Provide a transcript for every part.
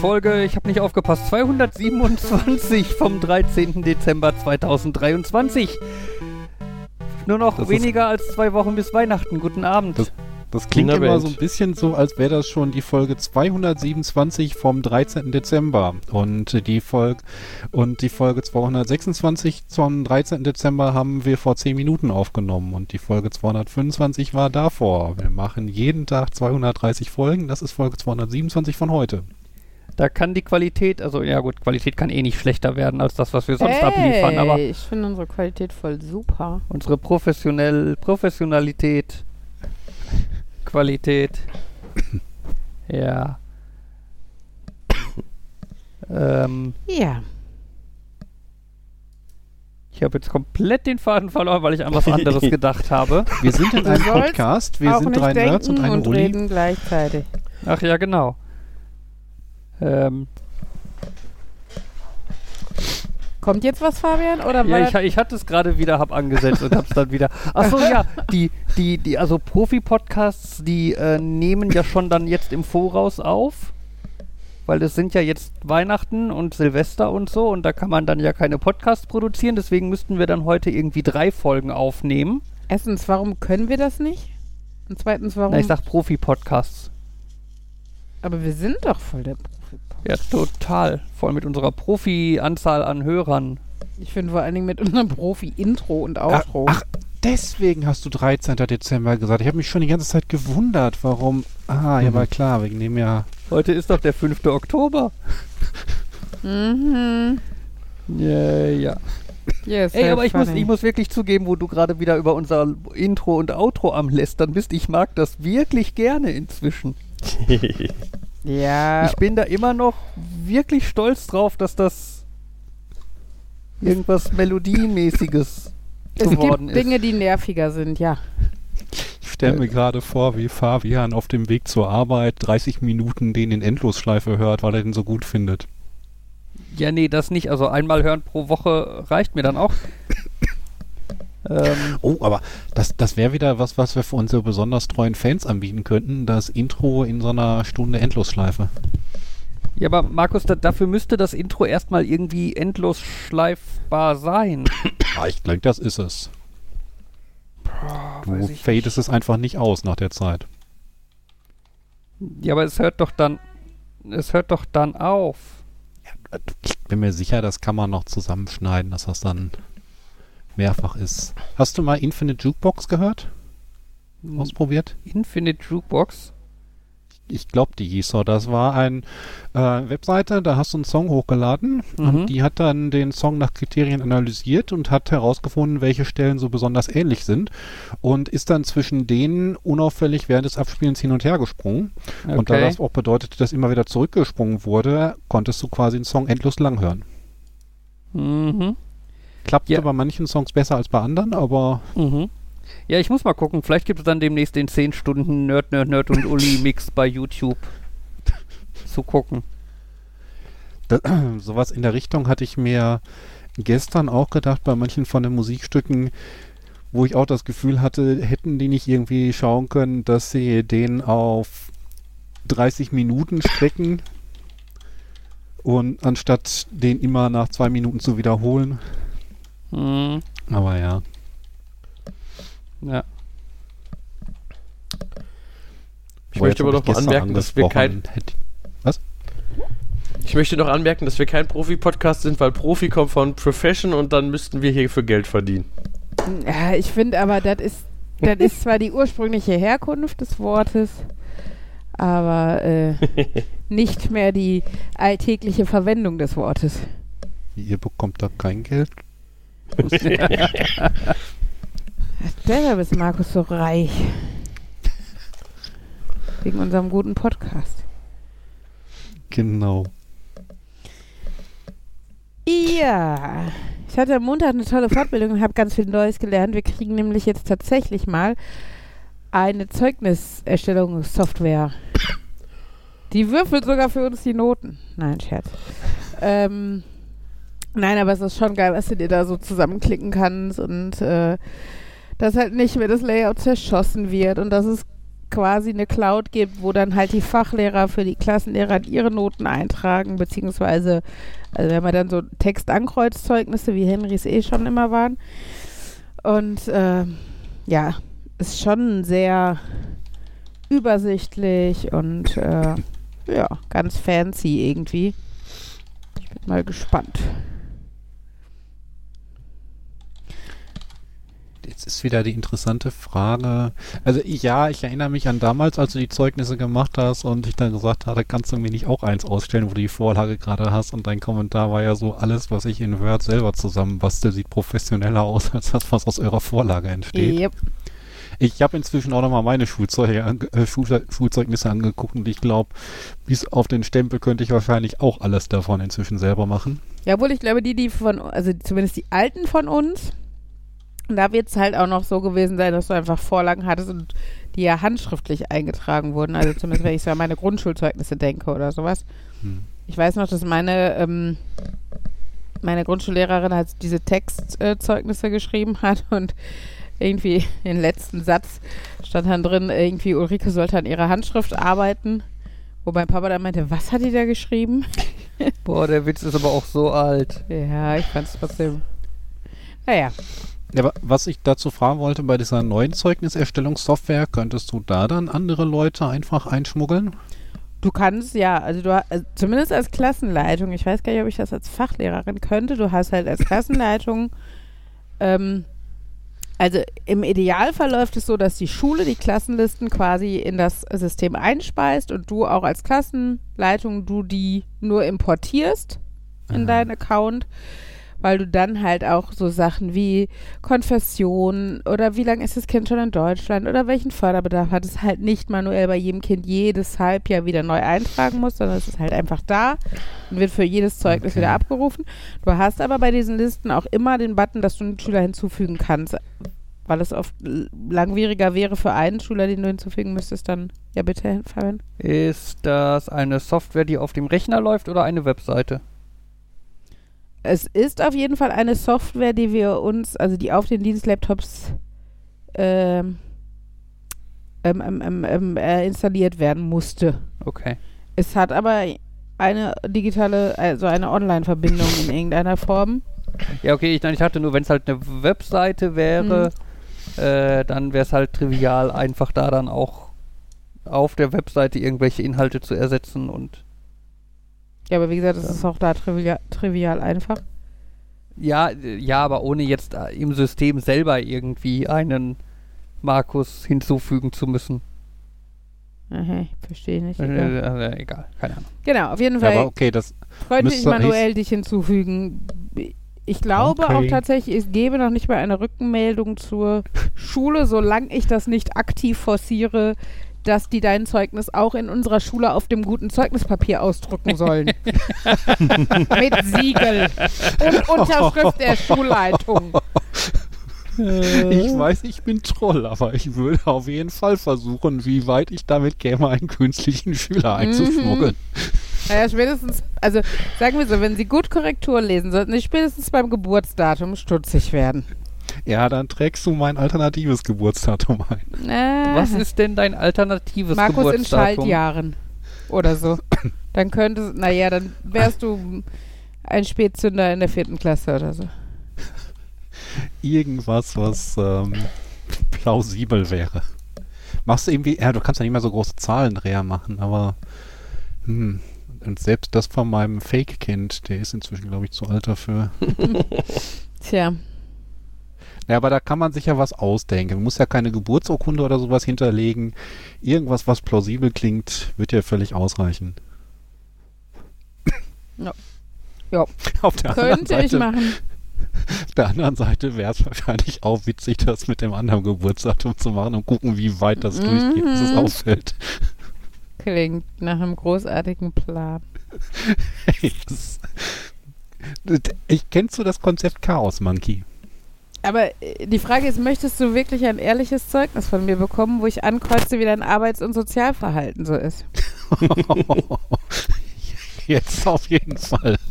Folge, ich habe nicht aufgepasst, 227 vom 13. Dezember 2023. Nur noch Das weniger als zwei Wochen bis Weihnachten. Guten Abend. Das- Das klingt In der immer so ein bisschen so, als wäre das schon die Folge 227 vom 13. Dezember. Und die Folge und die Folge 226 zum 13. Dezember haben wir vor 10 Minuten aufgenommen und die Folge 225 war davor. Wir machen jeden Tag 230 Folgen. Das ist Folge 227 von heute. Da kann die Qualität, also ja gut, Qualität kann eh nicht schlechter werden als das, was wir sonst abliefern, aber ich finde unsere Qualität voll super. unsere professionell, Professionalität, Qualität, ja. ähm, Ja. ich habe jetzt komplett den Faden verloren, weil ich an was anderes gedacht habe. Wir sind in einem Podcast. Wir sind nicht drei Nerds und eine und Uli. reden gleichzeitig. Ach ja, genau. Ähm, Kommt jetzt was, Fabian? Oder ja, ich, ich hatte es gerade wieder, hab angesetzt und hab's dann wieder. Achso, ja, die, die, die, also Profi-Podcasts, die äh, nehmen ja schon dann jetzt im Voraus auf. Weil es sind ja jetzt Weihnachten und Silvester und so und da kann man dann ja keine Podcasts produzieren. Deswegen müssten wir dann heute irgendwie drei Folgen aufnehmen. Erstens, warum können wir das nicht? Und zweitens, warum? Na, ich sag Profi-Podcasts. aber wir sind doch voll der. Ja, total. Voll mit unserer Profi-Anzahl an Hörern. Ich finde vor allen Dingen mit unserem Profi-Intro und Outro. Ach, deswegen hast du 13. Dezember gesagt. Ich habe mich schon die ganze Zeit gewundert, warum. Ah, ja, Mhm. war klar, wegen dem ja. Heute ist doch der 5. Oktober. Mhm. Ja, ja. Yes, Ey, aber ich muss, ich muss wirklich zugeben, wo du gerade wieder über unser Intro und Outro am lästern bist. Ich mag das wirklich gerne inzwischen. Ja, Ich bin da immer noch wirklich stolz drauf, dass das irgendwas Melodiemäßiges es geworden gibt Dinge, die nerviger sind, ja. Ich stelle mir gerade vor, wie Fabian auf dem Weg zur Arbeit 30 Minuten den in Endlosschleife hört, weil er den so gut findet. ist. Ja, nee, das nicht. Also einmal hören pro Woche reicht mir dann auch. ähm, Oh, aber das, das wäre wieder was, was wir für unsere besonders treuen Fans anbieten könnten. Das Intro in so einer Stunde Endlosschleife. ja, aber Markus, da, dafür müsste das Intro erstmal irgendwie endlos schleifbar sein. Ah, ich glaube, das ist es. Du weiß ich fadest es einfach nicht aus nach der Zeit. Ja, aber es hört doch dann. Es hört doch dann auf. Ich bin mir sicher, das kann man noch zusammenschneiden, dass das dann mehrfach ist. Hast du mal Infinite Jukebox gehört? Ausprobiert? Infinite Jukebox. Ich glaube, die hieß so. Das war eine äh, Webseite, da hast du einen Song hochgeladen Mhm. und die hat dann den Song nach Kriterien analysiert und hat herausgefunden, welche Stellen so besonders ähnlich sind und ist dann zwischen denen unauffällig während des Abspielens hin und her gesprungen. Und da Okay. das auch bedeutet, dass immer wieder zurückgesprungen wurde, konntest du quasi den Song endlos lang hören. Mhm. Klappt Ja. bei manchen Songs besser als bei anderen, aber Mhm. Ja, ich muss mal gucken. Vielleicht gibt es dann demnächst den 10 Stunden Nerd, Nerd, Nerd und Uli Mix bei YouTube zu gucken. Da, sowas in der Richtung hatte ich mir gestern auch gedacht bei manchen von den Musikstücken, wo ich auch das Gefühl hatte, hätten die nicht irgendwie schauen können, dass sie den auf 30 Minuten strecken und anstatt den immer nach zwei Minuten zu wiederholen. Mhm. Aber ja. Ja. Ich Boah, möchte aber noch mal anmerken, dass wir kein, hätte- ich möchte noch anmerken, dass wir kein Profi-Podcast sind, weil Profi kommt von Profession und dann müssten wir hierfür Geld verdienen. Ja, ich finde aber, das ist, das ist zwar die ursprüngliche Herkunft des Wortes, aber äh, nicht mehr die alltägliche Verwendung des Wortes. Ihr bekommt da kein Geld. Deshalb ist Markus so reich. Wegen unserem guten Podcast. Genau. Ja, ich hatte am Montag eine tolle Fortbildung und habe ganz viel Neues gelernt. Wir kriegen nämlich jetzt tatsächlich mal eine Zeugniserstellungssoftware. Die würfelt sogar für uns die Noten. Nein, Scherz. Ähm, nein, aber es ist schon geil, was du dir da so zusammenklicken kannst und äh, dass halt nicht mehr das Layout zerschossen wird und dass es quasi eine Cloud gibt, wo dann halt die Fachlehrer für die Klassenlehrer ihre Noten eintragen, beziehungsweise, also wenn man dann so Textankreuzzeugnisse, wie Henrys eh schon immer waren. Und äh, ja, ist schon sehr übersichtlich und äh, ja, ganz fancy irgendwie. Ich bin mal gespannt. Jetzt ist wieder die interessante Frage. Also ja, ich erinnere mich an damals, als du die Zeugnisse gemacht hast und ich dann gesagt hatte, kannst du mir nicht auch eins ausstellen, wo du die Vorlage gerade hast und dein Kommentar war ja so, alles, was ich in Word selber zusammenbastel, sieht professioneller aus als das, was aus eurer Vorlage entsteht. Yep. Ich habe inzwischen auch nochmal meine Schulzeuge, äh, Schul Schulzeugnisse angeguckt und ich glaube, bis auf den Stempel könnte ich wahrscheinlich auch alles davon inzwischen selber machen. Ja, obwohl ich glaube, die, die von, also zumindest die alten von uns, da wird es halt auch noch so gewesen sein, dass du einfach Vorlagen hattest und die ja handschriftlich eingetragen wurden. Also zumindest, wenn ich so an meine Grundschulzeugnisse denke oder sowas. Hm. Ich weiß noch, dass meine, ähm, meine Grundschullehrerin halt diese Textzeugnisse geschrieben hat und irgendwie den letzten Satz stand dann drin, irgendwie Ulrike sollte an ihrer Handschrift arbeiten. Wo mein Papa dann meinte, was hat die da geschrieben? Boah, der Witz ist aber auch so alt. Ja, ich fand es trotzdem. Naja, Ja, was ich dazu fragen wollte, bei dieser neuen Zeugniserstellungssoftware, könntest du da dann andere Leute einfach einschmuggeln? du kannst ja, also du also zumindest als Klassenleitung, ich weiß gar nicht, ob ich das als Fachlehrerin könnte, du hast halt als Klassenleitung, ähm, also im Idealfall läuft es so, dass die Schule die Klassenlisten quasi in das System einspeist und du auch als Klassenleitung, du die nur importierst in Aha. deinen Account, weil du dann halt auch so Sachen wie Konfession oder wie lange ist das Kind schon in Deutschland oder welchen Förderbedarf hat es halt nicht manuell bei jedem Kind jedes Halbjahr wieder neu eintragen musst, sondern es ist halt einfach da und wird für jedes Zeugnis Okay. wieder abgerufen. Du hast aber bei diesen Listen auch immer den Button, dass du einen Schüler hinzufügen kannst, weil es oft langwieriger wäre für einen Schüler, den du hinzufügen müsstest, dann ja bitte, Fabian. Ist das eine Software, die auf dem Rechner läuft oder eine Webseite? Es ist auf jeden Fall eine Software, die wir uns, also die auf den Dienstlaptops ähm, ähm, ähm, ähm, ähm, äh, installiert werden musste. Okay. Es hat aber eine digitale, also eine Online-Verbindung in irgendeiner Form. Ja, okay, ich, ich hatte nur, wenn es halt eine Webseite wäre, äh, dann wäre es halt trivial, einfach da dann auch auf der Webseite irgendwelche Inhalte zu ersetzen und Ja, aber wie gesagt, es Ja. ist auch da trivial, trivial einfach. ja, äh, ja, aber ohne jetzt äh, im System selber irgendwie einen Markus hinzufügen zu müssen. Aha, verstehe nicht. Äh, Egal. äh, egal, keine Ahnung. Genau, auf jeden Ja, Fall aber okay, das, freundlich müsste manuell dich hinzufügen. Ich glaube auch Okay. tatsächlich, es gebe noch nicht mal eine Rückmeldung zur Schule, solange ich das nicht aktiv forciere, dass die dein Zeugnis auch in unserer Schule auf dem guten Zeugnispapier ausdrucken sollen. Mit Siegel und Unterschrift der Schulleitung. ich weiß, ich bin Troll, aber ich würde auf jeden Fall versuchen, wie weit ich damit käme, einen künstlichen Schüler einzuschmuggeln. Naja, spätestens, also sagen wir so, wenn Sie gut Korrektur lesen, sollten Sie spätestens beim Geburtsdatum stutzig werden. Ja, dann trägst du mein alternatives Geburtsdatum ein. Äh, Was ist denn dein alternatives Markus in Geburtsdatum? Schaltjahren oder so. Dann könnte, naja, dann wärst du ein Spätzünder in der vierten Klasse oder so. Irgendwas, was ähm, plausibel wäre. Machst du irgendwie, ja, du kannst ja nicht mehr so große Zahlendreher machen, aber hm, und selbst das von meinem Fake-Kind, der ist inzwischen, glaube ich, zu alt dafür. Tja, Ja, aber da kann man sich ja was ausdenken. Man muss ja keine Geburtsurkunde oder sowas hinterlegen. Irgendwas, was plausibel klingt, wird ja völlig ausreichen. Ja. Ja. Auf der anderen könnte ich Seite, machen. auf der anderen Seite wäre es wahrscheinlich auch witzig, das mit dem anderen Geburtsdatum zu machen und gucken, wie weit das durchgeht, bis es Mhm. auffällt. Klingt nach einem großartigen Plan. Das- ich kennst du das Konzept Chaos Monkey? Aber äh, die Frage ist, möchtest du wirklich ein ehrliches Zeugnis von mir bekommen, wo ich ankreuze, wie dein Arbeits- und Sozialverhalten so ist? jetzt auf jeden Fall.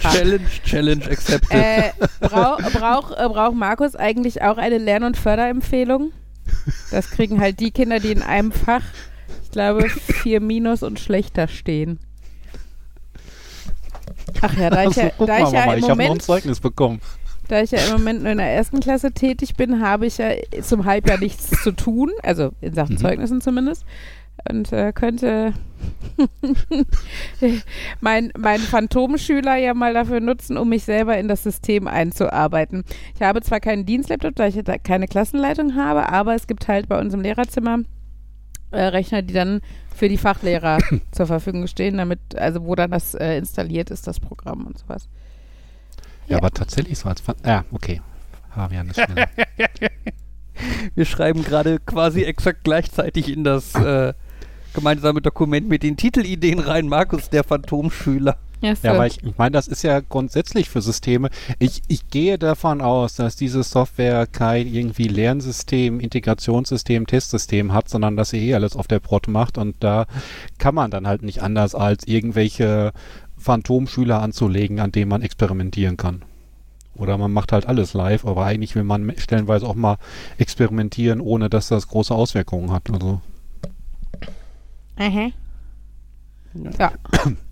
Challenge, Challenge accepted. äh, brauch, brauch, äh, braucht Markus eigentlich auch eine Lern- und Förderempfehlung? Das kriegen halt die Kinder, die in einem Fach, ich glaube, vier Minus und schlechter stehen. Ach ja, da ich Also, ja, da ich ja im ich habe noch ein Moment Zeugnis bekommen. Da ich ja im Moment nur in der ersten Klasse tätig bin, habe ich ja zum Halbjahr nichts zu tun, also in Sachen Mhm. Zeugnissen zumindest. Und äh, könnte mein, mein Phantomschüler ja mal dafür nutzen, um mich selber in das System einzuarbeiten. Ich habe zwar keinen Dienstlaptop, da ich da keine Klassenleitung habe, aber es gibt halt bei uns im Lehrerzimmer äh, Rechner, die dann für die Fachlehrer zur Verfügung stehen, damit, also wo dann das äh, installiert ist, das Programm und sowas. Ja, Ja. aber tatsächlich so als Fan Ja, okay. Fabian ist schneller. Wir schreiben gerade quasi exakt gleichzeitig in das äh, gemeinsame Dokument mit den Titelideen rein. Markus, der Phantomschüler. Ja. Ja, aber ich, ich meine, das ist ja grundsätzlich für Systeme. Ich, ich gehe davon aus, dass diese Software kein irgendwie Lernsystem, Integrationssystem, Testsystem hat, sondern dass sie eh alles auf der Prot macht und da kann man dann halt nicht anders als irgendwelche Phantomschüler anzulegen, an denen man experimentieren kann. Oder man macht halt alles live, aber eigentlich will man stellenweise auch mal experimentieren, ohne dass das große Auswirkungen hat. Also Aha. Ja.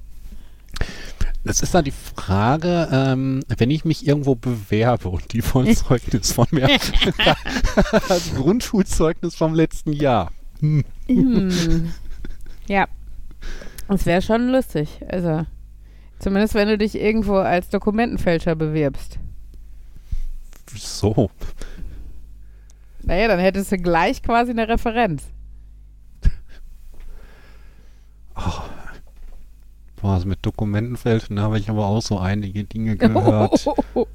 Es ist dann die Frage, ähm, wenn ich mich irgendwo bewerbe und die wollen Zeugnis von mir, das Grundschulzeugnis vom letzten Jahr. Hm. Hm. Ja. Das wäre schon lustig. Also, zumindest wenn du dich irgendwo als Dokumentenfälscher bewirbst. So. Naja, dann hättest du gleich quasi eine Referenz. Was mit Dokumentenfälschen habe ich aber auch so einige Dinge gehört.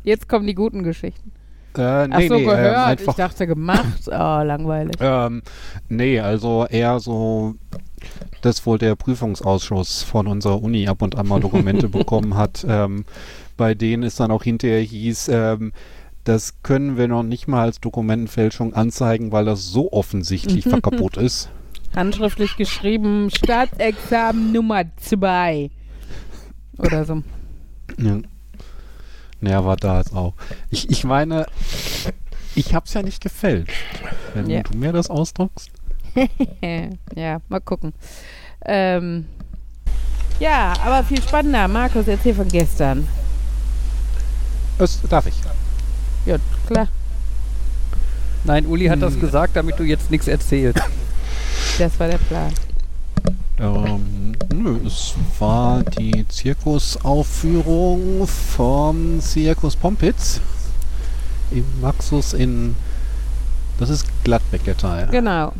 Jetzt kommen die guten Geschichten. äh, nee, Ach so, nee, ähm, gehört. ich einfach, dachte gemacht. Oh, langweilig. ähm, nee, also eher so, dass wohl der Prüfungsausschuss von unserer Uni ab und an mal Dokumente bekommen hat, ähm, bei denen es dann auch hinterher hieß, ähm, das können wir noch nicht mal als Dokumentenfälschung anzeigen, weil das so offensichtlich verkaputt ist. Handschriftlich geschrieben, Staatsexamen Nummer 2. Oder so. Ja. Naja, war da jetzt auch. Ich, ich meine, ich hab's ja nicht gefälscht. Wenn Ja. du mir das ausdruckst. ja, mal gucken. Ähm, ja, aber viel spannender. Markus, erzähl von gestern. Das darf ich. Ja, klar. Nein, Uli hat das Hm. gesagt, damit du jetzt nichts erzählst. Das war der Plan. Ähm, nö, es war die Zirkusaufführung vom Zirkus Pompitz im Maxus in. Das ist Gladbeck der Teil. Genau.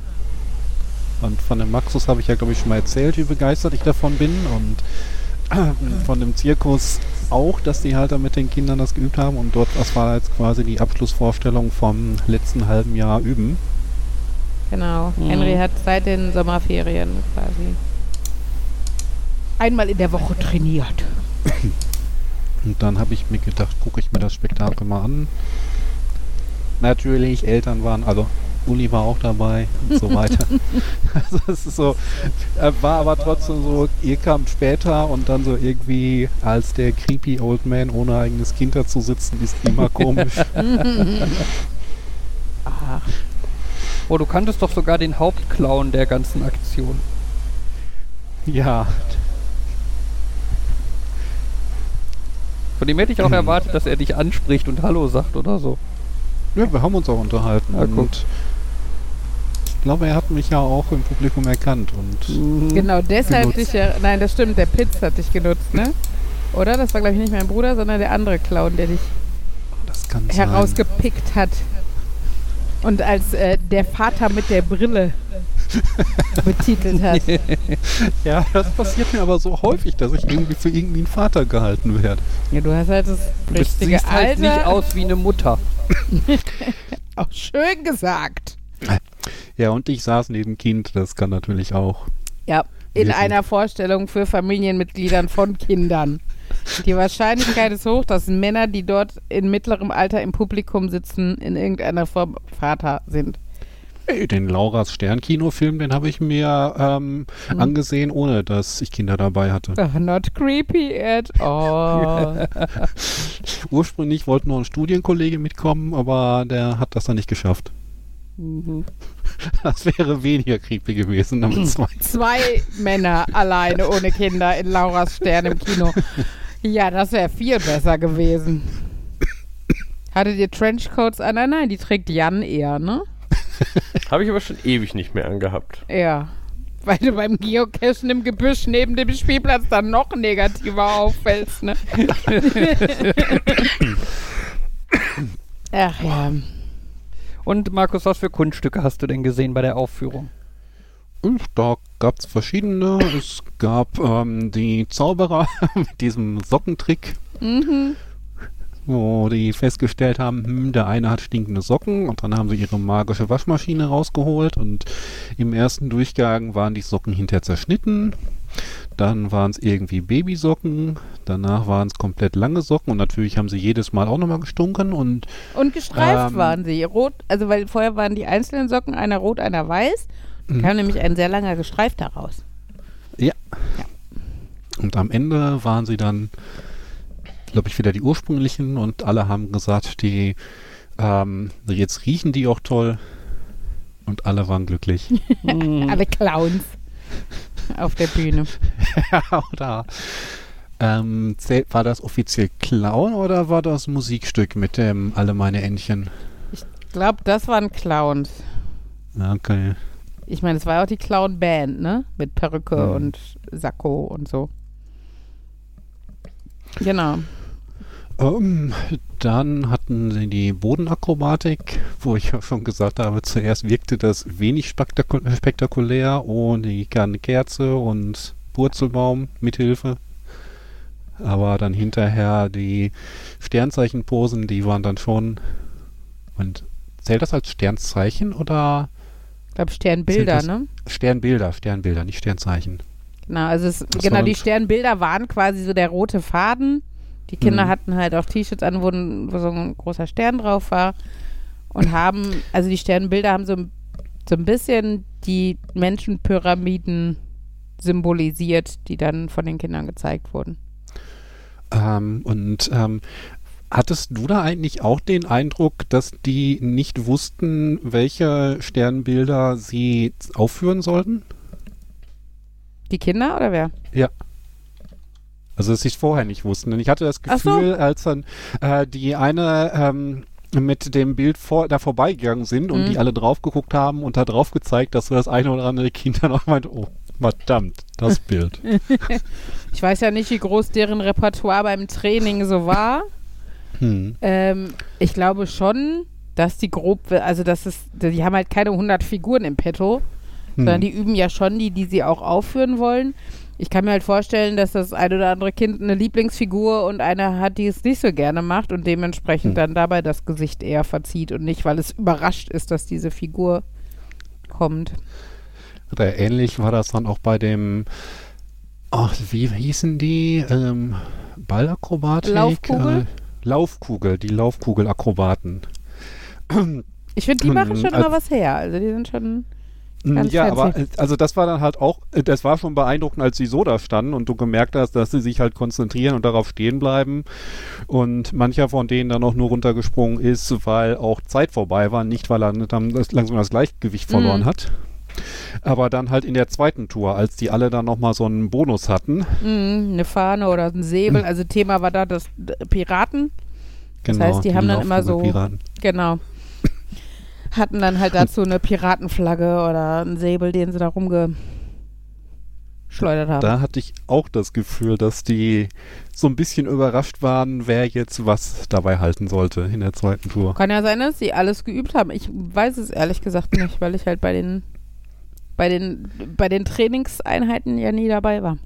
Und von dem Maxus habe ich ja, glaube ich, schon mal erzählt, wie begeistert ich davon bin. Und von dem Zirkus auch, dass die halt da mit den Kindern das geübt haben. Und dort, das war jetzt quasi die Abschlussvorstellung vom letzten halben Jahr Üben. Genau. Mhm. Henry hat seit den Sommerferien quasi einmal in der Woche trainiert. Und dann habe ich mir gedacht, gucke ich mir das Spektakel mal an. Natürlich, Eltern waren, also Uli war auch dabei und so weiter. also es ist so, war aber trotzdem so, ihr kamt später und dann so irgendwie als der creepy Old Man ohne eigenes Kind da zu sitzen, ist immer komisch. Ach, Oh, du kanntest doch sogar den Hauptclown der ganzen Aktion. ja, Von dem hätte ich auch erwartet, dass er dich anspricht und Hallo sagt oder so. ja, wir haben uns auch unterhalten. Guck. und ich glaube, er hat mich ja auch im Publikum erkannt und Mhm. genau deshalb Genutzt. dich ja. Nein, das stimmt, der Pitz hat dich genutzt, ne? Oder? Das war, glaube ich, nicht mein Bruder, sondern der andere Clown, der dich das kann sein. herausgepickt hat. Und als äh, der Vater mit der Brille betitelt hat. Ja, das passiert mir aber so häufig, dass ich irgendwie für irgendeinen Vater gehalten werde. Ja, du hast halt das Du richtige siehst halt Alter. nicht aus wie eine Mutter. Auch schön gesagt. Ja, und ich saß neben Kind, das kann natürlich auch. Ja, in Wir einer Vorstellung für Familienmitgliedern von Kindern. Die Wahrscheinlichkeit ist hoch, dass Männer, die dort in mittlerem Alter im Publikum sitzen, in irgendeiner Form Vater sind. Ey, den Lauras Stern-Kinofilm, den habe ich mir ähm, Hm. angesehen, ohne dass ich Kinder dabei hatte. Ach, not creepy at all. Ursprünglich wollte noch ein Studienkollege mitkommen, aber der hat das dann nicht geschafft. Mhm. Das wäre weniger creepy gewesen, damit zwei. Zwei Männer alleine ohne Kinder in Lauras Stern im Kino. Ja, das wäre viel besser gewesen. Hattet ihr Trenchcoats an? Nein, nein, die trägt Jan eher, ne? Habe ich aber schon ewig nicht mehr angehabt. Ja. Weil du beim Geocachen im Gebüsch neben dem Spielplatz dann noch negativer auffällst, ne? Ach ja. Und Markus, was für Kunststücke hast du denn gesehen bei der Aufführung? Und da gab es verschiedene. Es gab ähm, die Zauberer mit diesem Sockentrick, Mhm. wo die festgestellt haben, hm, der eine hat stinkende Socken und dann haben sie ihre magische Waschmaschine rausgeholt und im ersten Durchgang waren die Socken hinterher zerschnitten. Dann waren es irgendwie Babysocken, danach waren es komplett lange Socken und natürlich haben sie jedes Mal auch nochmal gestunken und Und gestreift Ähm. waren sie. Rot, also weil vorher waren die einzelnen Socken, einer rot, einer weiß. Mhm. Kam nämlich ein sehr langer gestreifter raus. Und am Ende waren sie dann, glaube ich, wieder die ursprünglichen und alle haben gesagt, die ähm, jetzt riechen die auch toll und alle waren glücklich. Mhm. Alle Clowns auf der Bühne. oder ähm, zählt, war das offiziell Clown oder war das Musikstück mit dem Alle meine Entchen? Ich glaube, das waren Clowns. Okay. Ich meine, es war ja auch die Clown-Band, ne? Mit Perücke Mhm. und Sakko und so. Genau. Ähm, dann hatten sie die Bodenakrobatik, wo ich ja schon gesagt habe, zuerst wirkte das wenig spektaku spektakulär und die Kerze und Purzelbaum mithilfe. Aber dann hinterher die Sternzeichenposen, die waren dann schon. Und zählt das als Sternzeichen oder Ich glaube, Sternbilder, ne? Sternbilder? Sternbilder, nicht Sternzeichen. Genau, also es, genau, die Sternbilder waren quasi so der rote Faden. Die Kinder Mhm. hatten halt auch T-Shirts an, wo, wo so ein großer Stern drauf war. Und haben, also die Sternbilder haben so, ein- so ein bisschen die Menschenpyramiden symbolisiert, die dann von den Kindern gezeigt wurden. Ähm, und ähm, hattest du da eigentlich auch den Eindruck, dass die nicht wussten, welche Sternbilder sie aufführen sollten? Die Kinder oder wer? Also dass sie es vorher nicht wussten. Denn ich hatte das Ach so. Gefühl, als dann äh, die eine ähm, mit dem Bild vor, da vorbeigegangen sind und Mhm. die alle drauf geguckt haben und da drauf gezeigt, dass so das eine oder andere Kind dann auch meinte, oh, verdammt, das Bild. Ich weiß ja nicht, wie groß deren Repertoire beim Training so war. hm. Ähm, ich glaube schon, dass die grob, also das ist, die haben halt keine 100 Figuren im Petto, sondern Hm. die üben ja schon die, die sie auch aufführen wollen. Ich kann mir halt vorstellen, dass das ein oder andere Kind eine Lieblingsfigur und eine hat, die es nicht so gerne macht und dementsprechend Hm. dann dabei das Gesicht eher verzieht und nicht, weil es überrascht ist, dass diese Figur kommt. Oder ähnlich war das dann auch bei dem, ach, wie hießen die? Ähm, Ballakrobatik? Laufkugel? Äh, Laufkugel, die Laufkugelakrobaten. Ich finde, die Hm, machen schon immer was her. Also die sind schon. Ganz ja, fancy. aber äh, also das war dann halt auch, äh, das war schon beeindruckend, als sie so da standen und du gemerkt hast, dass sie sich halt konzentrieren und darauf stehen bleiben. Und mancher von denen dann auch nur runtergesprungen ist, weil auch Zeit vorbei war, nicht weil er dann das, langsam das Gleichgewicht verloren Mhm. hat. Aber dann halt in der zweiten Tour, als die alle dann nochmal so einen Bonus hatten. Mm, eine Fahne oder ein Säbel. Also Thema war da das Piraten. Das Genau, heißt, die haben dann immer so- Laufkugelpiraten. Genau. Hatten dann halt dazu eine Piratenflagge oder einen Säbel, den sie da rumgeschleudert haben. Da hatte ich auch das Gefühl, dass die so ein bisschen überrascht waren, wer jetzt was dabei halten sollte in der zweiten Tour. Kann ja sein, dass sie alles geübt haben. Ich weiß es ehrlich gesagt nicht, weil ich halt bei den bei den bei den Trainingseinheiten ja nie dabei war.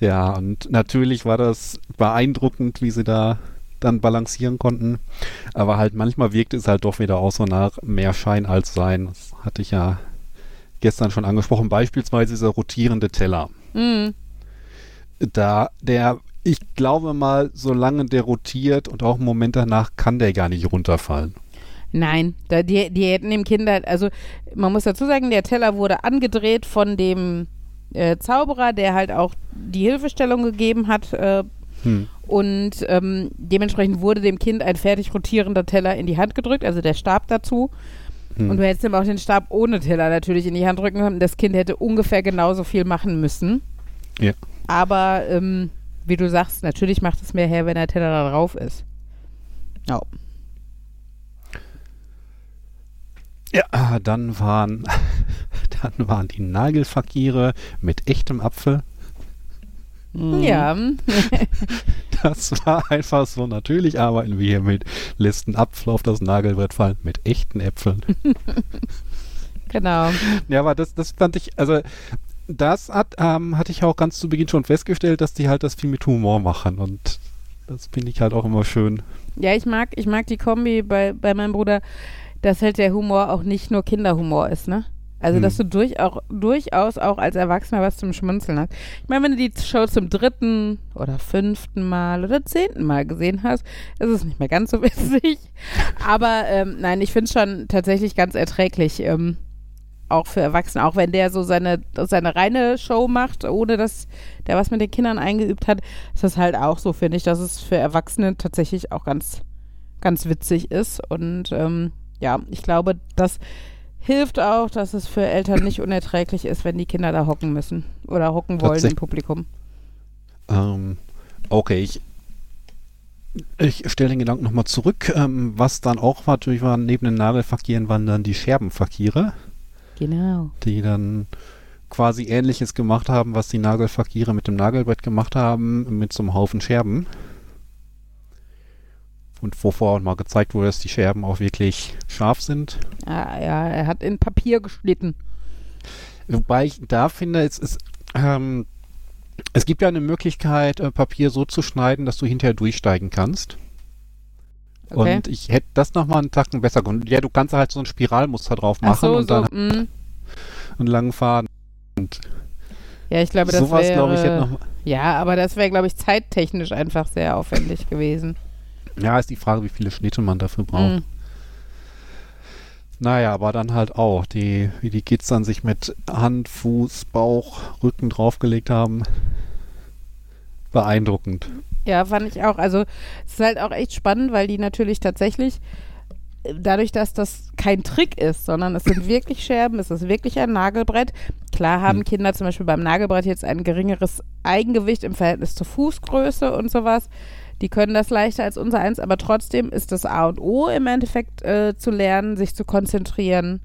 Ja, und natürlich war das beeindruckend, wie sie da dann balancieren konnten. Aber halt manchmal wirkt es halt doch wieder auch so nach mehr Schein als Sein. Das hatte ich ja gestern schon angesprochen. Beispielsweise dieser rotierende Teller. Mhm. Da der, ich glaube mal, solange der rotiert und auch einen Moment danach kann der gar nicht runterfallen. Nein, da, die, die hätten dem Kind halt, also man muss dazu sagen, der Teller wurde angedreht von dem äh, Zauberer, der halt auch die Hilfestellung gegeben hat. Äh, Hm. und ähm, dementsprechend wurde dem Kind ein fertig rotierender Teller in die Hand gedrückt, also der Stab dazu. Hm. Und du hättest ihm auch den Stab ohne Teller natürlich in die Hand drücken können. Das Kind hätte ungefähr genauso viel machen müssen. Ja. Aber ähm, wie du sagst, natürlich macht es mehr her, wenn der Teller da drauf ist. Ja. Ja, dann waren, dann waren die Nagelfakire mit echtem Apfel. Mhm. Ja. Das war einfach so, natürlich arbeiten wir hier mit, lässt einen Apfel auf das Nagelbrett fallen mit echten Äpfeln. genau. ja, aber das, das fand ich, also das hat, ähm, hatte ich auch ganz zu Beginn schon festgestellt, dass die halt das viel mit Humor machen und das finde ich halt auch immer schön. Ja, ich mag, ich mag die Kombi bei, bei meinem Bruder, dass halt der Humor auch nicht nur Kinderhumor ist, ne? Also, Hm. dass du durch auch, durchaus auch als Erwachsener was zum Schmunzeln hast. Ich meine, wenn du die Show zum dritten oder fünften Mal oder zehnten Mal gesehen hast, ist es nicht mehr ganz so witzig. Aber ähm, nein, ich finde es schon tatsächlich ganz erträglich. Ähm, auch für Erwachsene, auch wenn der so seine, seine reine Show macht, ohne dass der was mit den Kindern eingeübt hat, ist das halt auch so, finde ich, dass es für Erwachsene tatsächlich auch ganz, ganz witzig ist. Und ähm, ja, ich glaube, das hilft auch, dass es für Eltern nicht unerträglich ist, wenn die Kinder da hocken müssen oder hocken wollen im. Publikum. Ähm, okay, ich, ich stelle den Gedanken nochmal zurück. Ähm, was dann auch war, natürlich waren neben den Nagelfakieren waren dann die Scherbenfakire, Genau. die dann quasi ähnliches gemacht haben, was die Nagelfakiere mit dem Nagelbrett gemacht haben, mit so einem Haufen Scherben. Und wovor auch mal gezeigt wurde, dass die Scherben auch wirklich scharf sind. Ah, ja, er hat in Papier geschnitten. Wobei ich da finde, es ist, ähm, es gibt ja eine Möglichkeit, äh, Papier so zu schneiden, dass du hinterher durchsteigen kannst. Okay. Und ich hätte das nochmal einen Tacken besser gefunden. Ja, du kannst halt so ein Spiralmuster drauf Ach machen so, und so. dann mm. einen langen Faden. Ja, ich glaube, das Sowas, wäre. glaube ich, hätte noch. Ja, aber das wäre, glaube ich, zeittechnisch einfach sehr aufwendig gewesen. Ja, ist die Frage, wie viele Schnitte man dafür braucht. Mm. Naja, aber dann halt auch, die, wie die Kids dann sich mit Hand, Fuß, Bauch, Rücken draufgelegt haben. Beeindruckend. Ja, fand ich auch. Also es ist halt auch echt spannend, weil die natürlich tatsächlich, dadurch, dass das kein Trick ist, sondern es sind wirklich Scherben, es ist wirklich ein Nagelbrett. Klar haben Hm. Kinder zum Beispiel beim Nagelbrett jetzt ein geringeres Eigengewicht im Verhältnis zur Fußgröße und sowas. Die können das leichter als unser eins, aber trotzdem ist das A und O im Endeffekt äh, zu lernen, sich zu konzentrieren,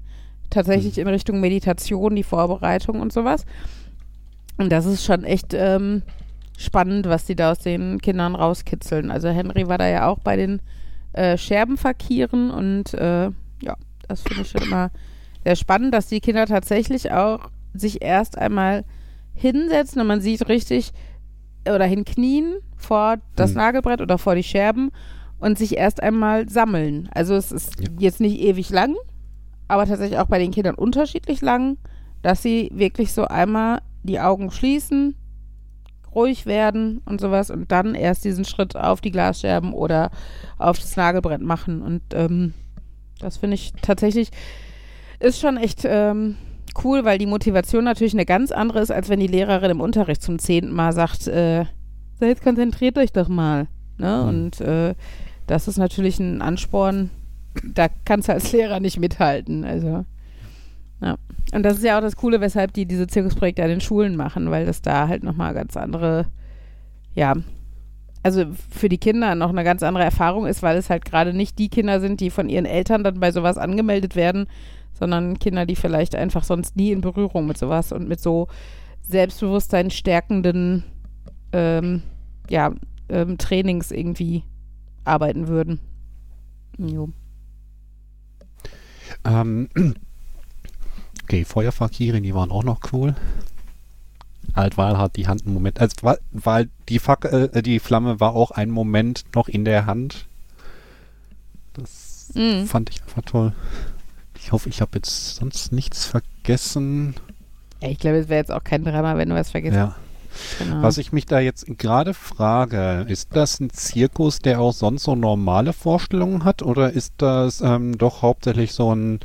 tatsächlich in Richtung Meditation, die Vorbereitung und sowas. Und das ist schon echt ähm, spannend, was die da aus den Kindern rauskitzeln. Also Henry war da ja auch bei den äh, Scherbenfakieren und äh, ja, das finde ich schon immer sehr spannend, dass die Kinder tatsächlich auch sich erst einmal hinsetzen und man sieht richtig oder hinknien vor das Hm. Nagelbrett oder vor die Scherben und sich erst einmal sammeln. Also es ist Ja. jetzt nicht ewig lang, aber tatsächlich auch bei den Kindern unterschiedlich lang, dass sie wirklich so einmal die Augen schließen, ruhig werden und sowas und dann erst diesen Schritt auf die Glasscherben oder auf das Nagelbrett machen. Und ähm, das finde ich tatsächlich ist schon echt ähm, cool, weil die Motivation natürlich eine ganz andere ist, als wenn die Lehrerin im Unterricht zum zehnten Mal sagt, äh, so jetzt konzentriert euch doch mal. Ne? Hm. Und äh, das ist natürlich ein Ansporn, da kannst du als Lehrer nicht mithalten. Also, ja. Und das ist ja auch das Coole, weshalb die diese Zirkusprojekte an den Schulen machen, weil das da halt nochmal ganz andere, ja, also für die Kinder noch eine ganz andere Erfahrung ist, weil es halt gerade nicht die Kinder sind, die von ihren Eltern dann bei sowas angemeldet werden, sondern Kinder, die vielleicht einfach sonst nie in Berührung mit sowas und mit so Selbstbewusstsein stärkenden ähm, ja, ähm, Trainings irgendwie arbeiten würden. Jo. Ähm, okay, Feuerfakire, die waren auch noch cool. Halt, weil hat die Hand einen Moment, also weil, weil die, Fack, äh, die Flamme war auch ein Moment noch in der Hand. Das Mhm. fand ich einfach toll. Ich hoffe, ich habe jetzt sonst nichts vergessen. Ja, ich glaube, es wäre jetzt auch kein Drama, wenn du was vergisst. Ja. Genau. Was ich mich da jetzt gerade frage, ist das ein Zirkus, der auch sonst so normale Vorstellungen hat oder ist das ähm, doch hauptsächlich so ein,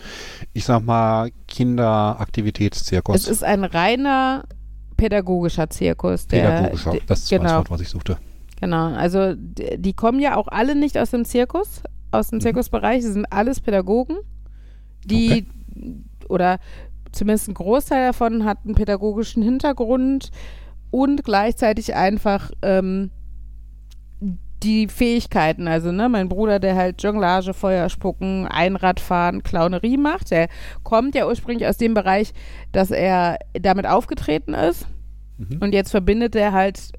ich sag mal, Kinderaktivitätszirkus? es ist ein reiner pädagogischer Zirkus. Der, Pädagogischer, das ist das genau. Wort, was ich suchte. Genau, also d- die kommen ja auch alle nicht aus dem Zirkus, aus dem Mhm. Zirkusbereich, sie sind alles Pädagogen, die oder zumindest ein Großteil davon hat einen pädagogischen Hintergrund und gleichzeitig einfach ähm, die Fähigkeiten, also ne, mein Bruder, der halt Jonglage, Feuerspucken, Einradfahren, Clownerie macht, der kommt ja ursprünglich aus dem Bereich, dass er damit aufgetreten ist. Mhm. und jetzt verbindet er halt,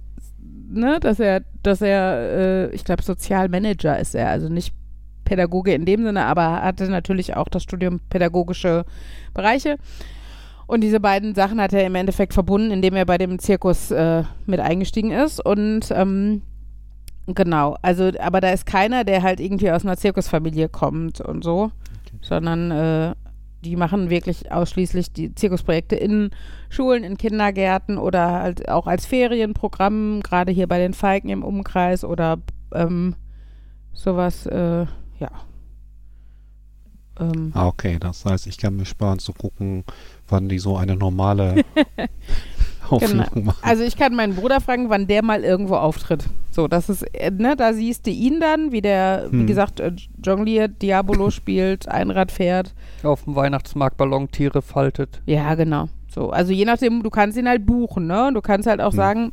ne, dass er, dass er, äh, ich glaube, Sozialmanager ist er, also nicht Pädagoge in dem Sinne, aber hatte natürlich auch das Studium pädagogische Bereiche. Und diese beiden Sachen hat er im Endeffekt verbunden, indem er bei dem Zirkus äh, mit eingestiegen ist. Und ähm, genau, also, aber da ist keiner, der halt irgendwie aus einer Zirkusfamilie kommt und so, sondern äh, die machen wirklich ausschließlich die Zirkusprojekte in Schulen, in Kindergärten oder halt auch als Ferienprogramm, gerade hier bei den Falken im Umkreis oder ähm, sowas, äh, ja. Ähm, Ah, okay, das heißt, ich kann mir sparen zu gucken, wann die so eine normale Aufführung machen. Also ich kann meinen Bruder fragen, wann der mal irgendwo auftritt. So, das ist, äh, ne, da siehst du ihn dann, wie der, wie Hm. gesagt, äh, jongliert, Diabolo spielt, Einrad fährt. Auf dem Weihnachtsmarkt Ballontiere faltet. Ja, genau. So, also je nachdem, du kannst ihn halt buchen, ne? Und du kannst halt auch Hm. sagen,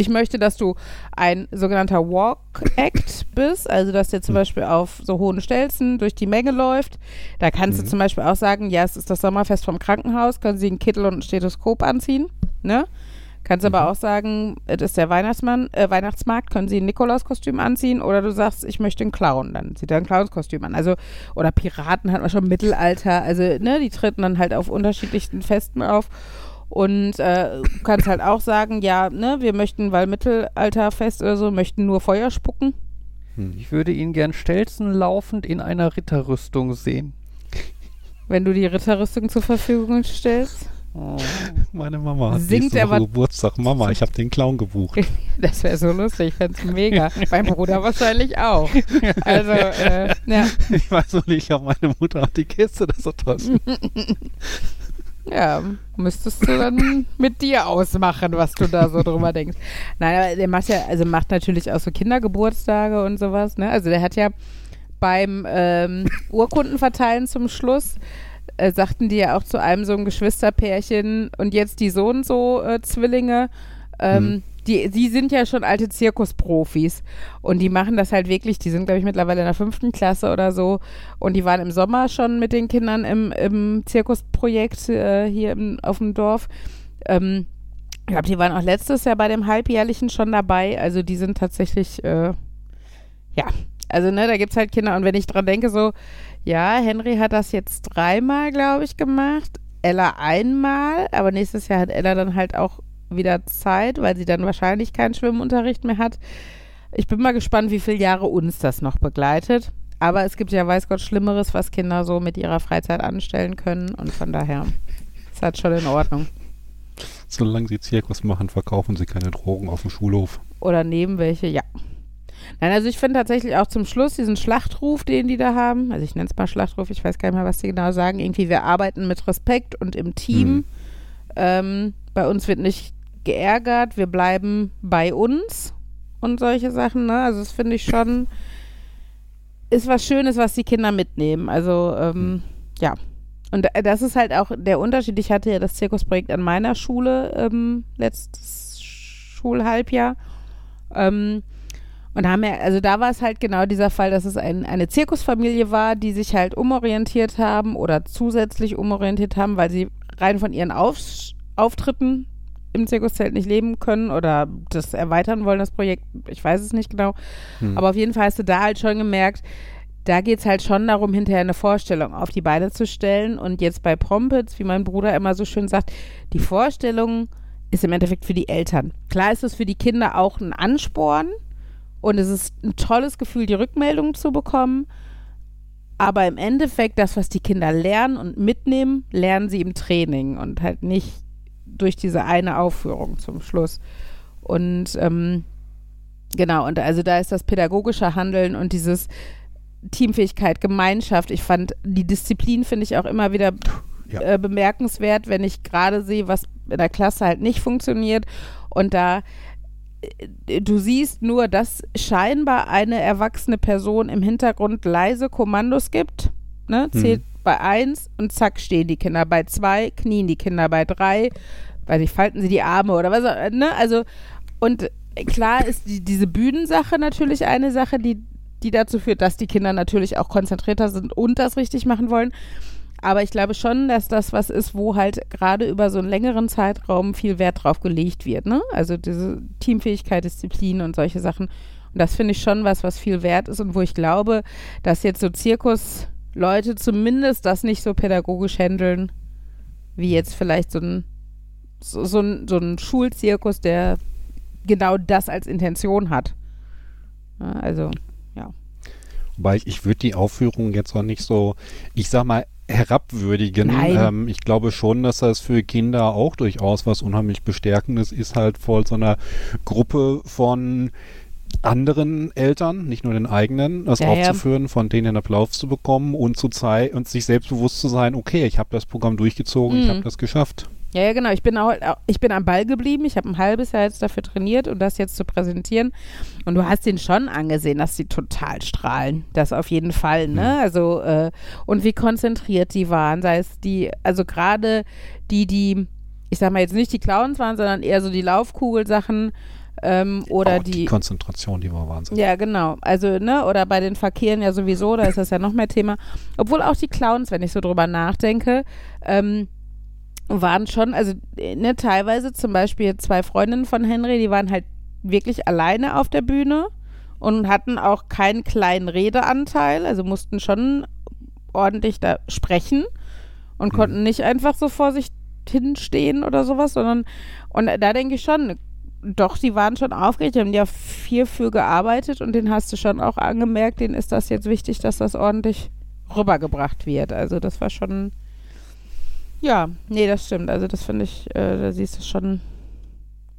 ich möchte, dass du ein sogenannter Walk-Act bist, also dass der zum Hm. Beispiel auf so hohen Stelzen durch die Menge läuft. Da kannst Mhm. du zum Beispiel auch sagen, ja, es ist das Sommerfest vom Krankenhaus, können sie einen Kittel und ein Stethoskop anziehen, ne? Kannst aber Mhm. auch sagen, es ist der Weihnachtsmann, äh, Weihnachtsmarkt, können sie ein Nikolauskostüm anziehen oder du sagst, ich möchte einen Clown, dann zieht er ein Clownskostüm an. Also, oder Piraten hat man schon im Mittelalter, also, ne, die treten dann halt auf unterschiedlichsten Festen auf. Und äh, du kannst halt auch sagen, ja, ne, wir möchten, weil Mittelalterfest oder so, möchten nur Feuer spucken. Hm. Ich würde ihn gern stelzen laufend in einer Ritterrüstung sehen. Wenn du die Ritterrüstung zur Verfügung stellst. Oh. Meine Mama hat Singt er Geburtstag. Mama, ich habe den Clown gebucht. Das wäre so lustig, ich fände mega. mein Bruder wahrscheinlich auch. Also, äh, ja. ich weiß noch nicht, aber meine Mutter hat die Kiste, das so toll. Ja, müsstest du dann mit dir ausmachen, was du da so drüber denkst. Nein, aber der macht ja, also macht natürlich auch so Kindergeburtstage und sowas, ne? Also der hat ja beim ähm, Urkundenverteilen zum Schluss äh, sagten die ja auch zu einem so einem Geschwisterpärchen und jetzt die so und so äh, Zwillinge, ähm, Mhm. Die, die sind ja schon alte Zirkusprofis. Und die machen das halt wirklich, die sind glaube ich mittlerweile in der fünften Klasse oder so. Und die waren im Sommer schon mit den Kindern im, im Zirkusprojekt äh, hier im, auf dem Dorf. Ähm, ich glaube, die waren auch letztes Jahr bei dem Halbjährlichen schon dabei, also die sind tatsächlich, äh, ja, also ne, da gibt es halt Kinder. Und wenn ich dran denke, so, ja, Henry hat das jetzt dreimal, glaube ich, gemacht, Ella einmal, aber nächstes Jahr hat Ella dann halt auch wieder Zeit, weil sie dann wahrscheinlich keinen Schwimmunterricht mehr hat. Ich bin mal gespannt, wie viele Jahre uns das noch begleitet. Aber es gibt ja weiß Gott Schlimmeres, was Kinder so mit ihrer Freizeit anstellen können. Und von daher ist das schon in Ordnung. Solange sie Zirkus machen, verkaufen sie keine Drogen auf dem Schulhof. Oder neben welche, ja. Nein, also ich finde tatsächlich auch zum Schluss diesen Schlachtruf, den die da haben, also ich nenne es mal Schlachtruf, ich weiß gar nicht mehr, was die genau sagen, irgendwie wir arbeiten mit Respekt und im Team. Hm. Ähm, bei uns wird nicht geärgert, wir bleiben bei uns und solche Sachen, ne? Also das finde ich schon, ist was Schönes, was die Kinder mitnehmen. Also, ähm, ja. Und das ist halt auch der Unterschied. Ich hatte ja das Zirkusprojekt an meiner Schule ähm, letztes Schulhalbjahr. Ähm, und haben ja, also da war es halt genau dieser Fall, dass es ein, eine Zirkusfamilie war, die sich halt umorientiert haben oder zusätzlich umorientiert haben, weil sie rein von ihren Auf Auftritten im Zirkuszelt nicht leben können oder das erweitern wollen, das Projekt. Ich weiß es nicht genau. Hm. Aber auf jeden Fall hast du da halt schon gemerkt, da geht es halt schon darum, hinterher eine Vorstellung auf die Beine zu stellen. Und jetzt bei Prompets, wie mein Bruder immer so schön sagt, die Vorstellung ist im Endeffekt für die Eltern. Klar ist es für die Kinder auch ein Ansporn und es ist ein tolles Gefühl, die Rückmeldung zu bekommen. Aber im Endeffekt, das, was die Kinder lernen und mitnehmen, lernen sie im Training und halt nicht durch diese eine Aufführung zum Schluss. Und ähm, genau, und also da ist das pädagogische Handeln und dieses Teamfähigkeit, Gemeinschaft. Ich fand die Disziplin finde ich auch immer wieder Ja. äh, bemerkenswert, wenn ich gerade sehe, was in der Klasse halt nicht funktioniert. Und da äh, du siehst nur, dass scheinbar eine erwachsene Person im Hintergrund leise Kommandos gibt. Ne? Hm. Zählt bei eins und zack stehen die Kinder. Bei zwei knien die Kinder. Bei drei, weiß ich, falten sie die Arme oder was. auch- Ne? Also und klar ist die, diese Bühnensache natürlich eine Sache, die die dazu führt, dass die Kinder natürlich auch konzentrierter sind und das richtig machen wollen. Aber ich glaube schon, dass das was ist, wo halt gerade über so einen längeren Zeitraum viel Wert drauf gelegt wird. Ne? Also diese Teamfähigkeit, Disziplin und solche Sachen. Und das finde ich schon was, was viel wert ist und wo ich glaube, dass jetzt so Zirkusleute zumindest das nicht so pädagogisch handeln, wie jetzt vielleicht so ein, so, so ein, so ein Schulzirkus, der genau das als Intention hat. Ja, also, Wobei ich, ich würde die Aufführung jetzt auch nicht so, ich sag mal, herabwürdigen. Ähm, ich glaube schon, dass das für Kinder auch durchaus was unheimlich Bestärkendes ist, halt vor so einer Gruppe von anderen Eltern, nicht nur den eigenen, das Ja, ja. aufzuführen, von denen Applaus zu bekommen und zu zeigen und sich selbstbewusst zu sein, okay, ich habe das Programm durchgezogen, ich Mhm. habe das geschafft. Ja, ja, genau. Ich bin, auch, ich bin am Ball geblieben. Ich habe ein halbes Jahr jetzt dafür trainiert und das jetzt zu präsentieren. Und du hast den schon angesehen, dass sie total strahlen. Das auf jeden Fall, ne? Also, äh, und wie konzentriert die waren. Sei es die, also gerade die, die, ich sag mal jetzt nicht die Clowns waren, sondern eher so die Laufkugelsachen ähm, oder die die. Konzentration, die war Wahnsinn. Ja, genau. Also, ne, oder bei den Verkehren ja sowieso, da ist das ja noch mehr Thema. Obwohl auch die Clowns, wenn ich so drüber nachdenke, ähm, waren schon, also äh, ne, teilweise zum Beispiel zwei Freundinnen von Henry, die waren halt wirklich alleine auf der Bühne und hatten auch keinen kleinen Redeanteil, also mussten schon ordentlich da sprechen und Mhm. konnten nicht einfach so vor sich hinstehen oder sowas, sondern und da denke ich schon, doch, die waren schon aufgeregt, die haben ja viel für gearbeitet und den hast du schon auch angemerkt, denen ist das jetzt wichtig, dass das ordentlich rübergebracht wird. Also das war schon, ja, nee, das stimmt. Also das finde ich, äh, da siehst du schon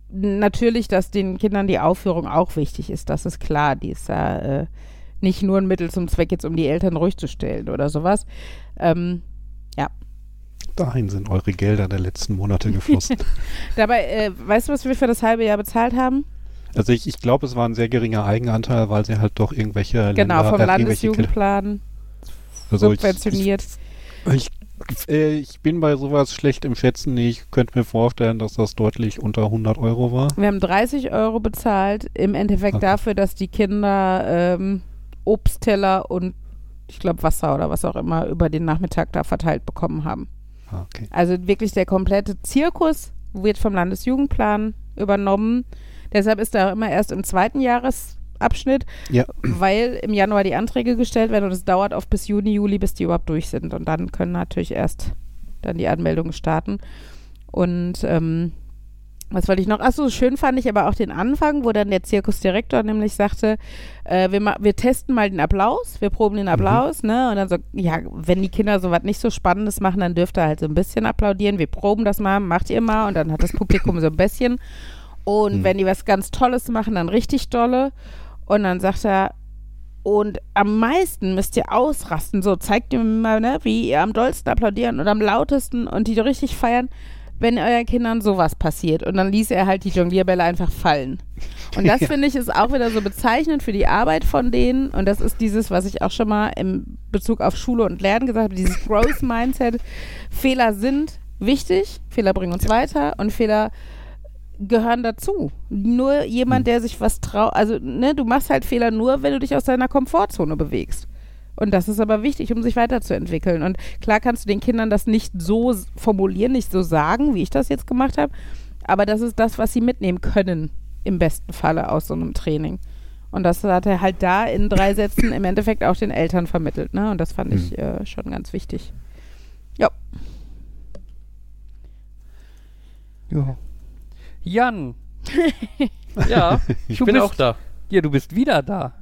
natürlich, dass den Kindern die Aufführung auch wichtig ist, das ist klar. Die ist ja äh, nicht nur ein Mittel zum Zweck, jetzt um die Eltern ruhig zu stellen oder sowas. Ähm, Dahin sind eure Gelder der letzten Monate geflossen. dabei, äh, weißt du, was wir für das halbe Jahr bezahlt haben? also ich, ich glaube, es war ein sehr geringer Eigenanteil, weil sie halt doch irgendwelche Genau, Länder, vom äh, Landesjugendplan Also ich- subventioniert. Ich, äh, ich bin bei sowas schlecht im Schätzen. Ich könnte mir vorstellen, dass das deutlich unter 100 Euro war. Wir haben 30 Euro bezahlt, im Endeffekt Okay. dafür, dass die Kinder ähm, Obstteller und ich glaube Wasser oder was auch immer über den Nachmittag da verteilt bekommen haben. Ah, okay. Also wirklich der komplette Zirkus wird vom Landesjugendplan übernommen. Deshalb ist er immer erst im zweiten Jahresabschnitt, Ja. weil im Januar die Anträge gestellt werden und es dauert oft bis Juni, Juli, bis die überhaupt durch sind. Und dann können natürlich erst dann die Anmeldungen starten. Und ähm, was wollte ich noch? Achso, schön fand ich aber auch den Anfang, wo dann der Zirkusdirektor nämlich sagte, äh, wir, wir testen mal den Applaus, wir proben den Applaus, ne? Und dann so, ja, wenn die Kinder sowas nicht so Spannendes machen, dann dürft ihr halt so ein bisschen applaudieren. Wir proben das mal, macht ihr mal. Und dann hat das Publikum so ein bisschen. Und Mhm. wenn die was ganz Tolles machen, dann richtig dolle. Und dann sagt er, und am meisten müsst ihr ausrasten. So, zeigt ihr mir mal, ne, wie ihr am dollsten applaudieren und am lautesten und die richtig feiern, wenn euren Kindern sowas passiert. Und dann ließ er halt die Jonglierbälle einfach fallen. Und das Ja. finde ich ist auch wieder so bezeichnend für die Arbeit von denen. Und das ist dieses, was ich auch schon mal im Bezug auf Schule und Lernen gesagt habe, dieses Growth Mindset. Fehler sind wichtig, Fehler bringen uns weiter und Fehler gehören dazu. Nur jemand, der sich was traut, also ne, du machst halt Fehler nur, wenn du dich aus deiner Komfortzone bewegst. Und das ist aber wichtig, um sich weiterzuentwickeln. Und klar kannst du den Kindern das nicht so formulieren, nicht so sagen, wie ich das jetzt gemacht habe, aber das ist das, was sie mitnehmen können, im besten Falle aus so einem Training. Und das hat er halt da in drei Sätzen im Endeffekt auch den Eltern vermittelt. Ne? Und das fand ich äh, schon ganz wichtig. Ja. Ja. Jan, Ja, ich Du bin bist- auch da. ja, du bist wieder da.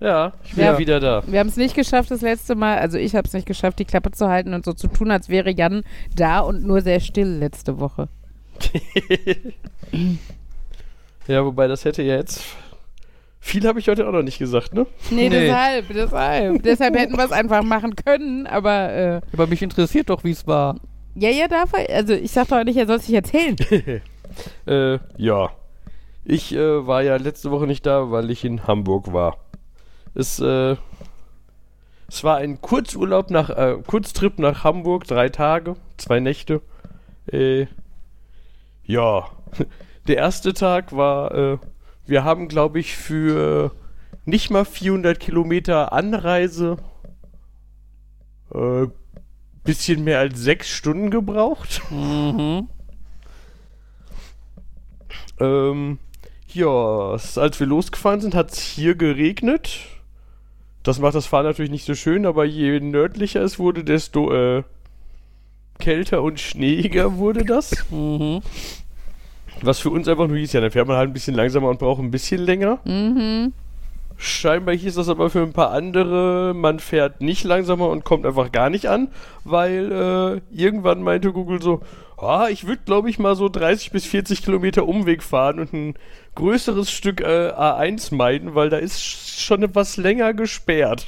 Ja, ich bin Ja. wieder da. Wir haben es nicht geschafft, das letzte Mal, also ich habe es nicht geschafft, die Klappe zu halten und so zu tun, als wäre Jan da und nur sehr still letzte Woche. ja, wobei das hätte ja jetzt. Viel habe ich heute auch noch nicht gesagt, ne? Nee, Nee. deshalb, deshalb. deshalb hätten wir es einfach machen können, aber äh, Aber mich interessiert doch, wie es war. ja, ja, darf er. Also ich sag doch nicht, er soll sich erzählen. Äh, ja. Ich äh, war ja letzte Woche nicht da, weil ich in Hamburg war. Es, äh, es war ein Kurzurlaub nach, äh, Kurztrip nach Hamburg, drei Tage, zwei Nächte. Äh, ja. Der erste Tag war, äh, wir haben, glaube ich, für nicht mal 400 Kilometer Anreise äh, bisschen mehr als sechs Stunden gebraucht. Mhm. Ähm, ja, als wir losgefahren sind, hat es hier geregnet. Das macht das Fahren natürlich nicht so schön, aber je nördlicher es wurde, desto äh, kälter und schneeiger wurde das. Mhm. Was für uns einfach nur hieß, ja, dann fährt man halt ein bisschen langsamer und braucht ein bisschen länger. mhm. Scheinbar hieß das aber für ein paar andere, man fährt nicht langsamer und kommt einfach gar nicht an, weil äh, irgendwann meinte Google so, ah, ich würde glaube ich mal so 30 bis 40 Kilometer Umweg fahren und ein größeres Stück äh, A1 meiden, weil da ist sch- schon etwas länger gesperrt.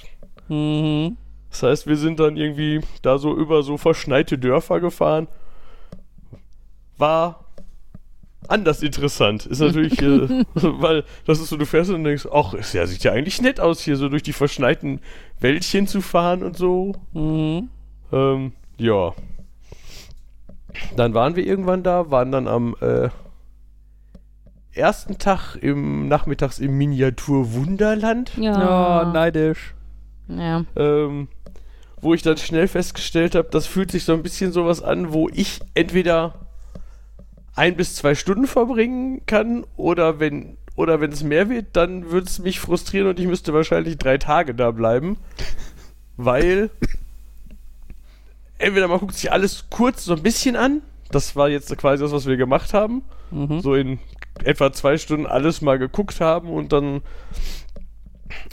Mhm. Das heißt, wir sind dann irgendwie da so über so verschneite Dörfer gefahren. War anders interessant. Ist natürlich, äh, weil das ist so, du fährst und denkst, ach, ist ja, sieht ja eigentlich nett aus, hier so durch die verschneiten Wäldchen zu fahren und so. Mhm. Ähm, ja. Dann waren wir irgendwann da, waren dann am äh, ersten Tag im Nachmittags im Miniatur Wunderland. Ja, neidisch. Ja. ähm, wo ich dann schnell festgestellt habe, das fühlt sich so ein bisschen sowas an, wo ich entweder ein bis zwei Stunden verbringen kann oder wenn oder wenn es mehr wird, dann würde es mich frustrieren und ich müsste wahrscheinlich drei Tage da bleiben, weil entweder man guckt sich alles kurz so ein bisschen an, das war jetzt quasi das, was wir gemacht haben, Mhm. so in etwa zwei Stunden alles mal geguckt haben und dann.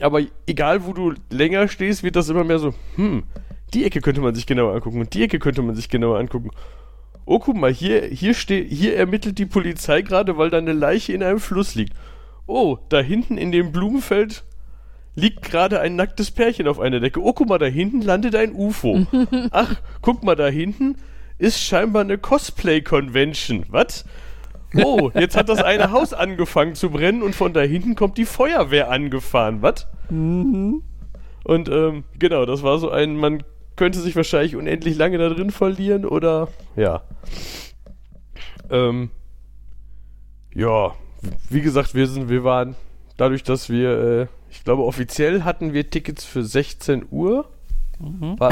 Aber egal, wo du länger stehst, wird das immer mehr so, hm, die Ecke könnte man sich genauer angucken und die Ecke könnte man sich genauer angucken. Oh, guck mal, hier, hier, ste hier ermittelt die Polizei gerade, weil da eine Leiche in einem Fluss liegt. Oh, da hinten in dem Blumenfeld liegt gerade ein nacktes Pärchen auf einer Decke. Oh, guck mal, da hinten landet ein UFO. Ach, guck mal, da hinten ist scheinbar eine Cosplay-Convention. Was? Oh, jetzt hat das eine Haus angefangen zu brennen und von da hinten kommt die Feuerwehr angefahren. Was? Mhm. Und ähm, genau, das war so ein, man könnte sich wahrscheinlich unendlich lange da drin verlieren oder ja. Ähm, ja, wie gesagt, wir sind, wir waren dadurch, dass wir, äh, ich glaube, offiziell hatten wir Tickets für 16 Uhr. Mhm. War,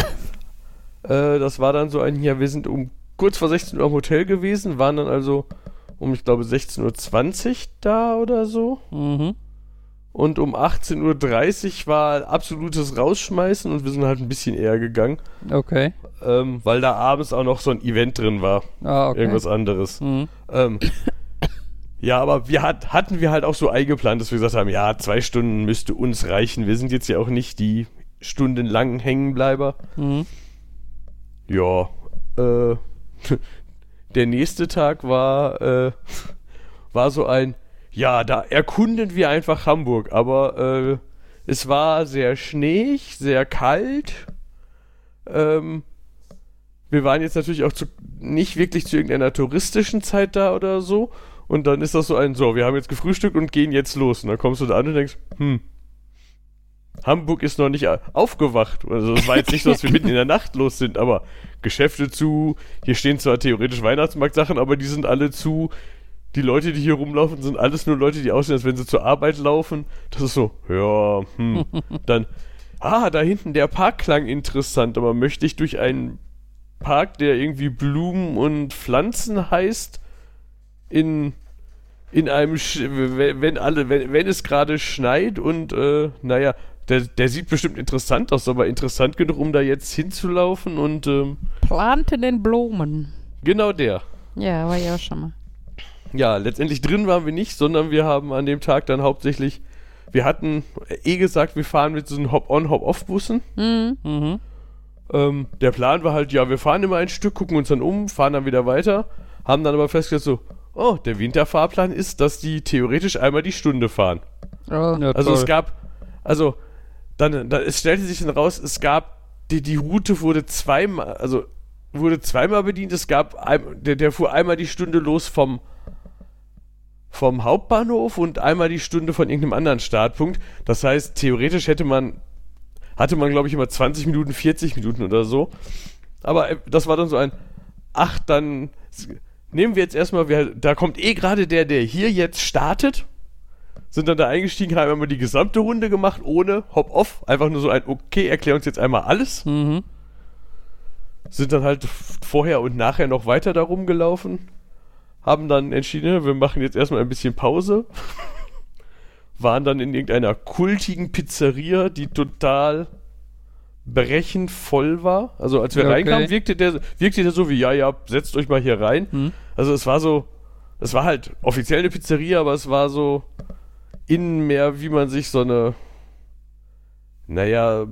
äh, das war dann so ein, ja, wir sind um kurz vor 16 Uhr am Hotel gewesen, waren dann also um, ich glaube, 16.20 Uhr da oder so. Mhm. Und um 18.30 Uhr war absolutes Rausschmeißen und wir sind halt ein bisschen eher gegangen, Okay. ähm, weil da abends auch noch so ein Event drin war. Ah, okay. Irgendwas anderes. Mhm. Ähm, ja, aber wir hat, hatten wir halt auch so eingeplant, dass wir gesagt haben, ja, zwei Stunden müsste uns reichen. Wir sind jetzt ja auch nicht die stundenlangen Hängenbleiber. Mhm. Ja, äh, der nächste Tag war, äh, war so ein, ja, da erkunden wir einfach Hamburg, aber äh, es war sehr schneeig, sehr kalt. Ähm, wir waren jetzt natürlich auch zu, nicht wirklich zu irgendeiner touristischen Zeit da oder so. Und dann ist das so ein, so, wir haben jetzt gefrühstückt und gehen jetzt los. Und dann kommst du da an und denkst, hm, Hamburg ist noch nicht aufgewacht. Also es war jetzt nicht so, dass wir mitten in der Nacht los sind, aber Geschäfte zu, hier stehen zwar theoretisch Weihnachtsmarktsachen, aber die sind alle zu. Die Leute, die hier rumlaufen, sind alles nur Leute, die aussehen, als wenn sie zur Arbeit laufen. Das ist so, ja, hm. Dann, ah, da hinten der Park klang interessant, aber möchte ich durch einen Park, der irgendwie Blumen und Pflanzen heißt, in in einem Sch wenn, alle wenn, wenn es gerade schneit und äh, naja der, der sieht bestimmt interessant aus, aber interessant genug, um da jetzt hinzulaufen und ähm, Planten den Blumen. genau der. Ja, war ja auch schon mal. Ja, letztendlich drin waren wir nicht, sondern wir haben an dem Tag dann hauptsächlich, wir hatten eh gesagt, wir fahren mit so einen Hop-on, Hop-off-Bussen. Mhm. Mhm. Ähm, der Plan war halt, ja, wir fahren immer ein Stück, gucken uns dann um, fahren dann wieder weiter. haben dann aber festgestellt so, oh, der Winterfahrplan ist, dass die theoretisch einmal die Stunde fahren. Oh. Ja, Also es toll. gab, also dann, dann es stellte sich dann raus, es gab die, die Route wurde zweimal, also wurde zweimal bedient. Es gab ein, der, der fuhr einmal die Stunde los vom vom Hauptbahnhof und einmal die Stunde von irgendeinem anderen Startpunkt. Das heißt, theoretisch hätte man hatte man glaube ich immer 20 Minuten, 40 Minuten oder so. Aber äh, das war dann so ein ach, dann nehmen wir jetzt erstmal, wer, da kommt eh gerade der, der hier jetzt startet sind dann da eingestiegen, haben einmal die gesamte Runde gemacht, ohne Hop-Off. Einfach nur so ein, okay, erklär uns jetzt einmal alles. Mhm. Sind dann halt vorher und nachher noch weiter da rumgelaufen. Haben dann entschieden, wir machen jetzt erstmal ein bisschen Pause. Waren dann in irgendeiner kultigen Pizzeria, die total brechend voll war. Also als wir Okay. reinkamen, wirkte der, wirkte der so wie, ja, ja, setzt euch mal hier rein. Hm. Also es war so, es war halt offiziell eine Pizzeria, aber es war so innen mehr, wie man sich so eine, naja,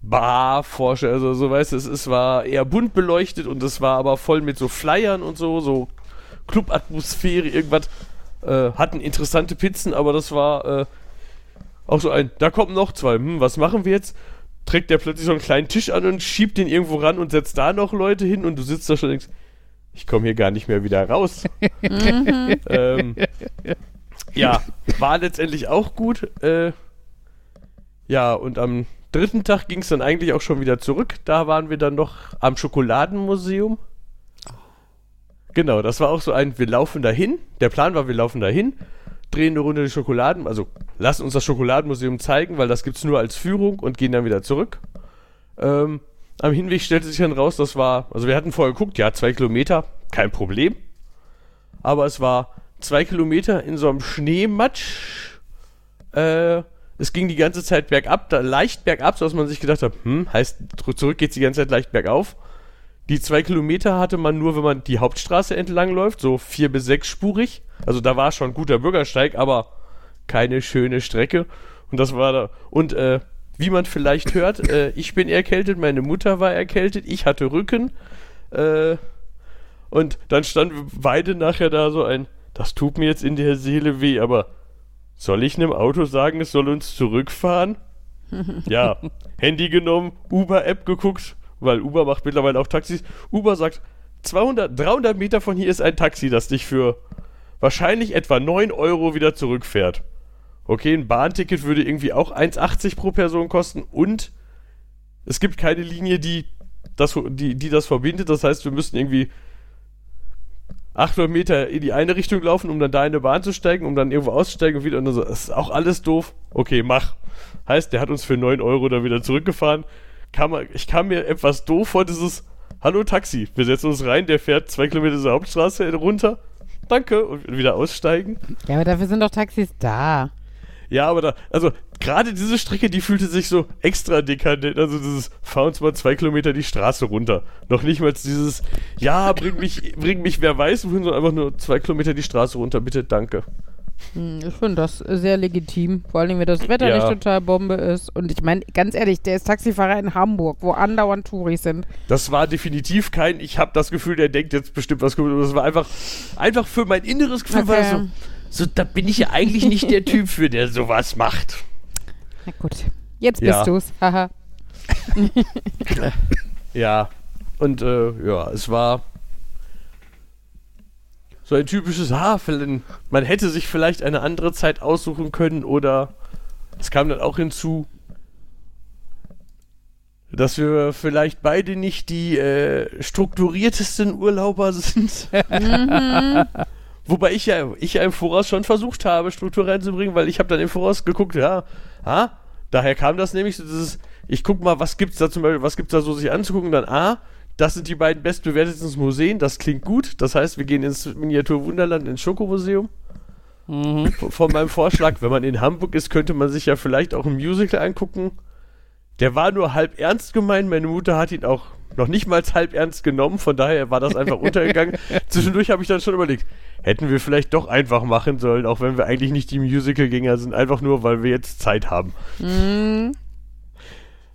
Bar vorstellt. Also so weißt du, es, es war eher bunt beleuchtet und es war aber voll mit so Flyern und so, so Clubatmosphäre, irgendwas. Äh, hatten interessante Pizzen, aber das war äh, auch so ein, da kommen noch zwei, hm, was machen wir jetzt? Trägt der plötzlich so einen kleinen Tisch an und schiebt den irgendwo ran und setzt da noch Leute hin und du sitzt da schon und denkst, ich komme hier gar nicht mehr wieder raus. ähm, ja, war letztendlich auch gut. Äh, ja, und am dritten Tag ging es dann eigentlich auch schon wieder zurück. Da waren wir dann noch am Schokoladenmuseum. Genau, das war auch so ein, wir laufen dahin. Der Plan war, wir laufen dahin, drehen eine Runde die Schokoladen, also lassen uns das Schokoladenmuseum zeigen, weil das gibt es nur als Führung und gehen dann wieder zurück. Ähm, am Hinweg stellte sich dann raus, das war, also wir hatten vorher geguckt, ja, zwei Kilometer, kein Problem. Aber es war zwei Kilometer in so einem Schneematsch. Äh, es ging die ganze Zeit bergab, da leicht bergab, sodass man sich gedacht hat, hm, heißt, zurück geht's die ganze Zeit leicht bergauf. Die zwei Kilometer hatte man nur, wenn man die Hauptstraße entlang läuft, so vier bis sechsspurig. Also da war schon ein guter Bürgersteig, aber keine schöne Strecke. Und das war da. Und äh, wie man vielleicht hört, äh, ich bin erkältet, meine Mutter war erkältet, ich hatte Rücken. Äh, und dann standen wir beide nachher da so ein, das tut mir jetzt in der Seele weh, aber soll ich einem Auto sagen, es soll uns zurückfahren? ja, Handy genommen, Uber-App geguckt, weil Uber macht mittlerweile auch Taxis. Uber sagt, 200, 300 Meter von hier ist ein Taxi, das dich für wahrscheinlich etwa 9 Euro wieder zurückfährt. Okay, ein Bahnticket würde irgendwie auch 1,80 pro Person kosten und es gibt keine Linie, die das, die, die das verbindet. Das heißt, wir müssten irgendwie 800 Meter in die eine Richtung laufen, um dann da in eine Bahn zu steigen, um dann irgendwo auszusteigen und wieder. Und dann so, das ist auch alles doof. Okay, mach. Heißt, der hat uns für 9 Euro da wieder zurückgefahren. Kam, ich kam mir etwas doof vor, dieses Hallo Taxi, wir setzen uns rein, der fährt zwei Kilometer zur Hauptstraße runter. Danke. Und wieder aussteigen. Ja, aber dafür sind doch Taxis da. Ja, aber da, also gerade diese Strecke, die fühlte sich so extra dekadent. Also dieses, fahr uns mal zwei Kilometer die Straße runter. Noch nicht mal dieses, ja, bring mich, bring mich, wer weiß, wohin, sondern einfach nur zwei Kilometer die Straße runter, bitte, danke. Hm, Ich finde das sehr legitim. Vor allem, wenn das Wetter Ja. nicht total Bombe ist. Und ich meine, ganz ehrlich, der ist Taxifahrer in Hamburg, wo andauernd Touris sind. Das war definitiv kein, ich habe das Gefühl, der denkt jetzt bestimmt was gut. Das war einfach, einfach für mein inneres Gefühl war das so, Okay. so, da bin ich ja eigentlich nicht der Typ für, der sowas macht. Na gut. Jetzt Ja. bist du's. Haha. Ja, und äh, ja, es war so ein typisches, vielleicht- man hätte sich vielleicht eine andere Zeit aussuchen können oder es kam dann auch hinzu, dass wir vielleicht beide nicht die äh, strukturiertesten Urlauber sind. Wobei ich ja, ich ja im Voraus schon versucht habe, Struktur reinzubringen, weil ich habe dann im Voraus geguckt, ja, ah, daher kam das nämlich, so dieses, ich guck mal, was gibt's da zum Beispiel, was gibt's da so sich anzugucken, dann ah, das sind die beiden bestbewerteten Museen, das klingt gut, das heißt, wir gehen ins Miniatur Wunderland, ins Schokomuseum. Mhm. Von meinem Vorschlag, wenn man in Hamburg ist, könnte man sich ja vielleicht auch ein Musical angucken. Der war nur halb ernst gemeint, meine Mutter hat ihn auch noch nicht mal halb ernst genommen, von daher war das einfach untergegangen. Zwischendurch habe ich dann schon überlegt, hätten wir vielleicht doch einfach machen sollen, auch wenn wir eigentlich nicht die Musical-Gänger sind, einfach nur, weil wir jetzt Zeit haben. Mhm.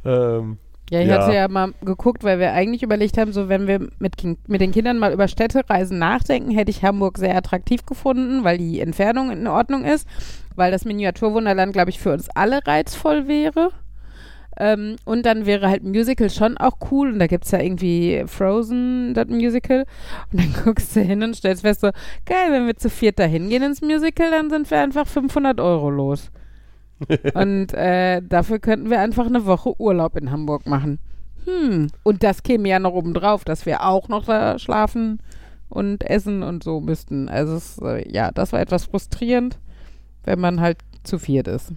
Ähm, Ja, ich Ja. hatte ja mal geguckt, weil wir eigentlich überlegt haben, so wenn wir mit, mit den Kindern mal über Städtereisen nachdenken, hätte ich Hamburg sehr attraktiv gefunden, weil die Entfernung in Ordnung ist, weil das Miniaturwunderland, glaube ich, für uns alle reizvoll wäre. Ähm, und dann wäre halt Musical schon auch cool. Und da gibt es ja irgendwie Frozen, das Musical. Und dann guckst du hin und stellst fest, so, geil, wenn wir zu viert da hingehen ins Musical, dann sind wir einfach 500 Euro los. und äh, dafür könnten wir einfach eine Woche Urlaub in Hamburg machen. Hm. Und das käme ja noch oben drauf, dass wir auch noch da schlafen und essen und so müssten. Also es, äh, ja, das war etwas frustrierend, wenn man halt zu viert ist.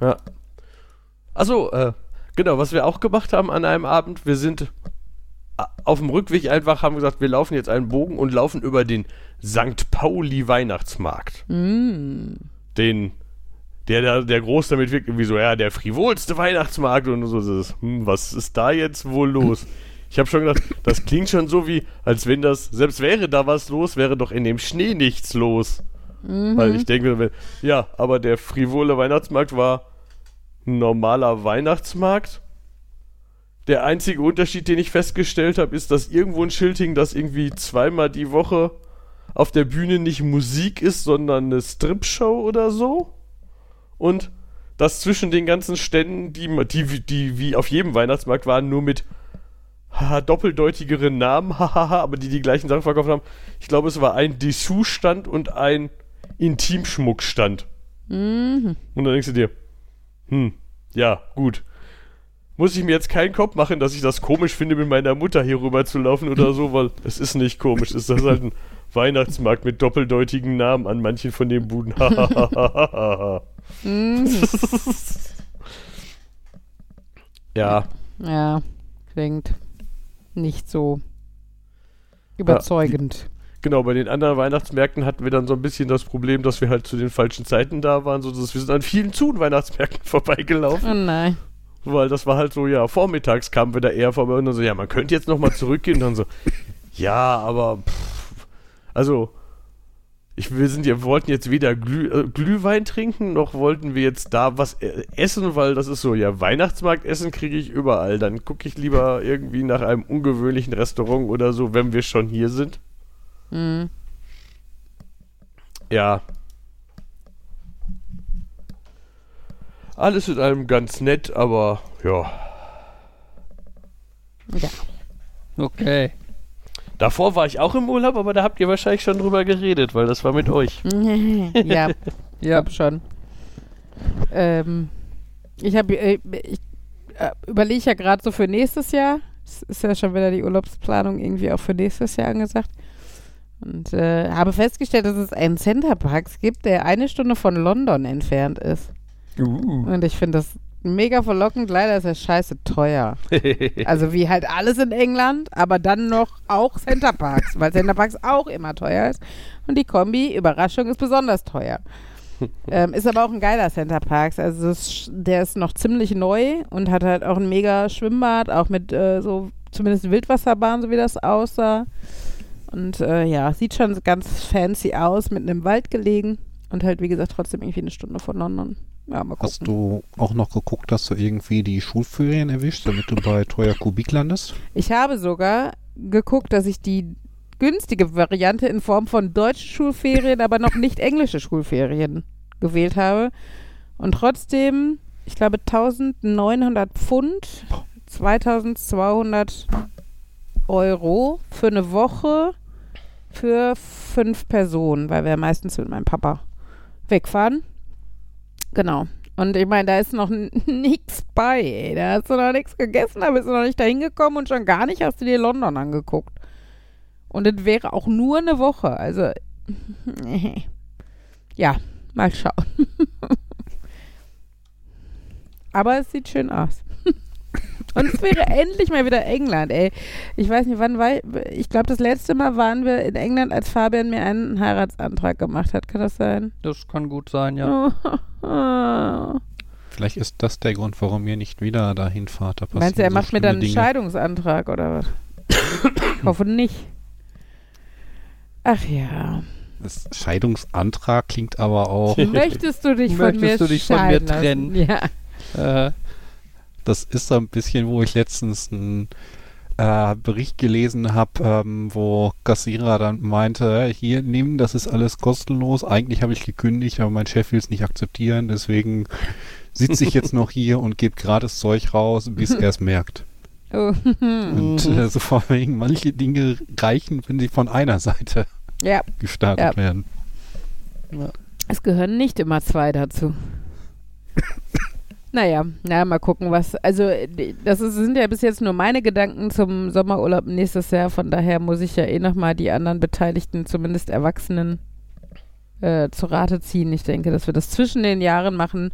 Ja. Achso, äh, genau, was wir auch gemacht haben an einem Abend, wir sind a- auf dem Rückweg einfach, haben gesagt, wir laufen jetzt einen Bogen und laufen über den St. Pauli Weihnachtsmarkt. Mm. Den, der, der, der groß damit wirkt, irgendwie so, ja, der frivolste Weihnachtsmarkt und so. Das, hm, was ist da jetzt wohl los? Ich habe schon gedacht, das klingt schon so wie, als wenn das, selbst wäre da was los, wäre doch in dem Schnee nichts los. Weil ich denke, ja, aber der frivole Weihnachtsmarkt war ein normaler Weihnachtsmarkt. Der einzige Unterschied, den ich festgestellt habe, ist, dass irgendwo ein Schild hing, dass irgendwie zweimal die Woche auf der Bühne nicht Musik ist, sondern eine Stripshow oder so. Und dass zwischen den ganzen Ständen, die, die, die wie auf jedem Weihnachtsmarkt waren, nur mit haha, doppeldeutigeren Namen, hahaha, aber die die gleichen Sachen verkauft haben. Ich glaube, es war ein Dessous-Stand und ein Intimschmuckstand. Mhm. Und dann denkst du dir, hm, ja, gut. Muss ich mir jetzt keinen Kopf machen, dass ich das komisch finde, mit meiner Mutter hier rüber zu laufen oder so, weil es ist nicht komisch. Es ist halt ein Weihnachtsmarkt mit doppeldeutigen Namen an manchen von den Buden. Mhm. ja, Ja, klingt nicht so überzeugend. genau, bei den anderen Weihnachtsmärkten hatten wir dann so ein bisschen das Problem, dass wir halt zu den falschen Zeiten da waren, so dass wir sind an vielen Zun-Weihnachtsmärkten vorbeigelaufen. Oh nein. Weil das war halt so, ja, vormittags kamen wir da eher vorbei und dann so, ja, man könnte jetzt nochmal zurückgehen und dann so, ja, aber pff, also, ich, wir sind wir wollten jetzt weder Glüh, äh, Glühwein trinken, noch wollten wir jetzt da was äh, essen, weil das ist so, ja, Weihnachtsmarkt essen kriege ich überall. Dann gucke ich lieber irgendwie nach einem ungewöhnlichen Restaurant oder so, wenn wir schon hier sind. Mhm. Ja. Alles in allem ganz nett, aber ja. Ja. Okay. Davor war ich auch im Urlaub, aber da habt ihr wahrscheinlich schon drüber geredet, weil das war mit euch. ja, Ja, hab schon. Ähm, ich habe, äh, ich äh, überlege ja gerade so für nächstes Jahr. Es ist ja schon wieder die Urlaubsplanung irgendwie auch für nächstes Jahr angesagt. Und äh, habe festgestellt, dass es einen Centerparks gibt, der eine Stunde von London entfernt ist. uh. Und ich finde das mega verlockend. Leider ist er scheiße teuer. Also wie halt alles in England, aber dann noch auch Centerparks, weil Centerparks auch immer teuer ist. Und die Kombi, Überraschung, ist besonders teuer. ähm, ist aber auch ein geiler Centerparks. Also ist- der ist noch ziemlich neu und hat halt auch ein mega Schwimmbad, auch mit äh, so zumindest Wildwasserbahn, so wie das aussah. Und äh, ja, sieht schon ganz fancy aus, mit einem Wald gelegen. Und halt, wie gesagt, trotzdem irgendwie eine Stunde von London. Ja, mal gucken. Hast du auch noch geguckt, dass du irgendwie die Schulferien erwischst, damit du bei teuer Kubik landest? Ich habe sogar geguckt, dass ich die günstige Variante in Form von deutschen Schulferien, aber noch nicht englische Schulferien gewählt habe. Und trotzdem, ich glaube, 1900 Pfund, 2200 Euro für eine Woche für fünf Personen, weil wir meistens mit meinem Papa wegfahren. Genau. Und ich meine, da ist noch n- nix bei. Ey. Da hast du noch nichts gegessen, da bist du noch nicht dahin gekommen und schon gar nicht hast du dir London angeguckt. Und es wäre auch nur eine Woche. Also, ja, mal schauen. Aber es sieht schön aus. Und es wäre endlich mal wieder England, ey. Ich weiß nicht, wann war ich, ich glaube, das letzte Mal waren wir in England, als Fabian mir einen Heiratsantrag gemacht hat. Kann das sein? Das kann gut sein, ja. Oh. Vielleicht ist das der Grund, warum ihr nicht wieder dahin fahrt. Da Meinst du, er so macht mir dann einen Dinge. Scheidungsantrag oder was? Ich hoffe nicht. Ach ja. Das Scheidungsantrag klingt aber auch. Möchtest du dich von mir Möchtest du dich von mir trennen? Ja. Äh, das ist so ein bisschen, wo ich letztens einen äh, Bericht gelesen habe, ähm, wo Kassierer dann meinte, hier nimm, das ist alles kostenlos. Eigentlich habe ich gekündigt, aber mein Chef will es nicht akzeptieren, deswegen sitze ich jetzt noch hier und gebe gratis Zeug raus, bis er es merkt. Oh. Und äh, so vor wegen manche Dinge reichen, wenn sie von einer Seite ja, gestartet Ja. werden. es gehören nicht immer zwei dazu. naja, na, mal gucken, was. Also, äh, das ist, sind ja bis jetzt nur meine Gedanken zum Sommerurlaub nächstes Jahr. Von daher muss ich ja eh nochmal die anderen Beteiligten, zumindest Erwachsenen, äh, zu Rate ziehen. Ich denke, dass wir das zwischen den Jahren machen,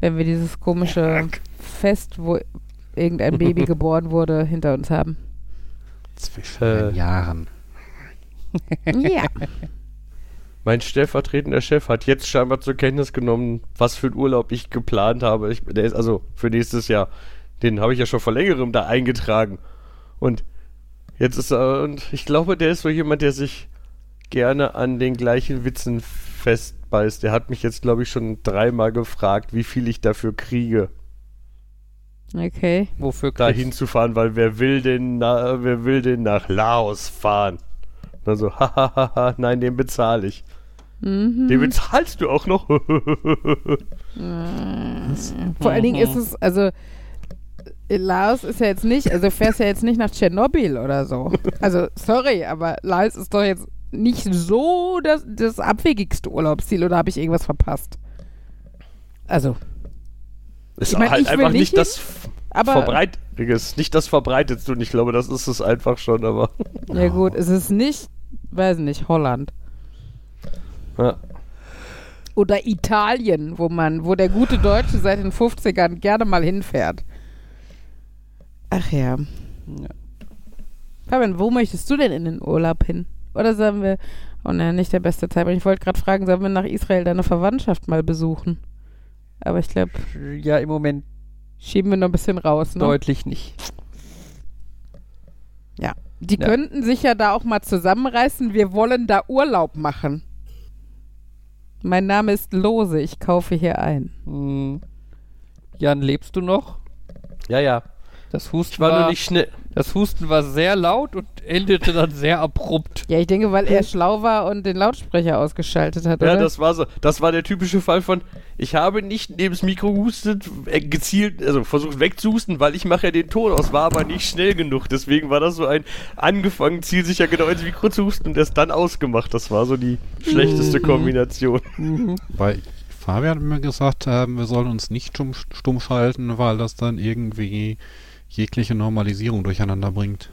wenn wir dieses komische Fest, wo irgendein Baby geboren wurde, hinter uns haben. Zwischen Äh. den Jahren. Ja. Mein stellvertretender Chef hat jetzt scheinbar zur Kenntnis genommen, was für einen Urlaub ich geplant habe. Ich, der ist also für nächstes Jahr. Den habe ich ja schon vor längerem da eingetragen. Und jetzt ist er, und ich glaube, der ist so jemand, der sich gerne an den gleichen Witzen festbeißt. Der hat mich jetzt, glaube ich, schon dreimal gefragt, wie viel ich dafür kriege, Okay. Wofür da hinzufahren, weil wer will denn, na, wer will denn nach Laos fahren? Und dann so, hahaha, nein, den bezahle ich. Mhm. Den bezahlst du auch noch? Vor allen Dingen ist es, also Laos ist ja jetzt nicht, also du fährst ja jetzt nicht nach Tschernobyl oder so. Also, sorry, aber Laos ist doch jetzt nicht so das, das abwegigste Urlaubsziel oder habe ich irgendwas verpasst? Also, Ist Ich mein, halt ich will einfach nicht nicht das aber Verbreitetste, nicht das Verbreitetste und ich glaube, das ist es einfach schon, aber ja gut, es ist nicht, weiß nicht, Holland ja. oder Italien, wo man, wo der gute Deutsche seit den 50ern gerne mal hinfährt. Ach ja. Ja. Fabian, wo möchtest du denn in den Urlaub hin? Oder sagen wir, oh ne, nicht der beste Zeitpunkt. Ich wollte gerade fragen, sollen wir nach Israel deine Verwandtschaft mal besuchen? Aber ich glaube, Ja, im Moment schieben wir noch ein bisschen raus, ne? deutlich nicht. Ja. Die Ja. könnten sich ja da auch mal zusammenreißen. Wir wollen da Urlaub machen. Mein Name ist Lose, ich kaufe hier ein. Hm. Jan, lebst du noch? ja, ja. Das Husten Ich war nur nicht schnell. Das Husten war sehr laut und endete dann sehr abrupt. Ja, ich denke, weil er schlau war und den Lautsprecher ausgeschaltet hat, Ja, oder? das war so. Das war der typische Fall von, ich habe nicht neben das Mikro gehustet, äh, gezielt, also versucht wegzuhusten, weil ich mache ja den Ton aus, war aber nicht schnell genug. Deswegen war das so ein angefangen, zielsicher genau ins Mikro zu husten und erst dann ausgemacht. Das war so die schlechteste Kombination. Weil Fabian hat mir gesagt, ähm, wir sollen uns nicht stumm, stumm schalten, weil das dann irgendwie jegliche Normalisierung durcheinander bringt.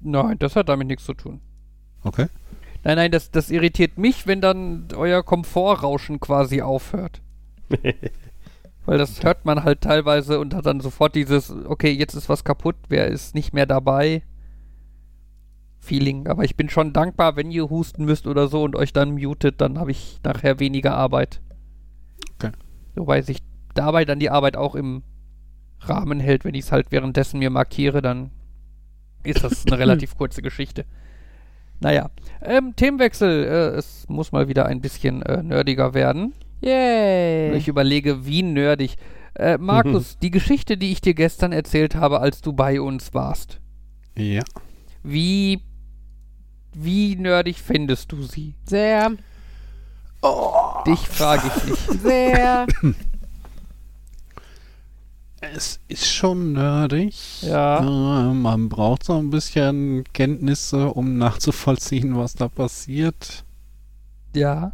Nein, das hat damit nichts zu tun. Okay? Nein, nein, das, das irritiert mich, wenn dann euer Komfortrauschen quasi aufhört. Weil das hört man halt teilweise und hat dann sofort dieses, okay, jetzt ist was kaputt, wer ist nicht mehr dabei? Feeling. Aber ich bin schon dankbar, wenn ihr husten müsst oder so und euch dann mutet, dann habe ich nachher weniger Arbeit. Okay. Wobei sich dabei dann die Arbeit auch im Rahmen hält, wenn ich es halt währenddessen mir markiere, dann ist das eine relativ kurze Geschichte. Naja, ähm, Themenwechsel. Äh, es muss mal wieder ein bisschen äh, nerdiger werden. Yay. Ich überlege, wie nerdig. Äh, Markus, die Geschichte, die ich dir gestern erzählt habe, als du bei uns warst, Ja. wie, wie nerdig findest du sie? Sehr, Dich frage ich dich. sehr. Es ist schon nerdig. Ja. Äh, man braucht so ein bisschen Kenntnisse, um nachzuvollziehen, was da passiert. Ja.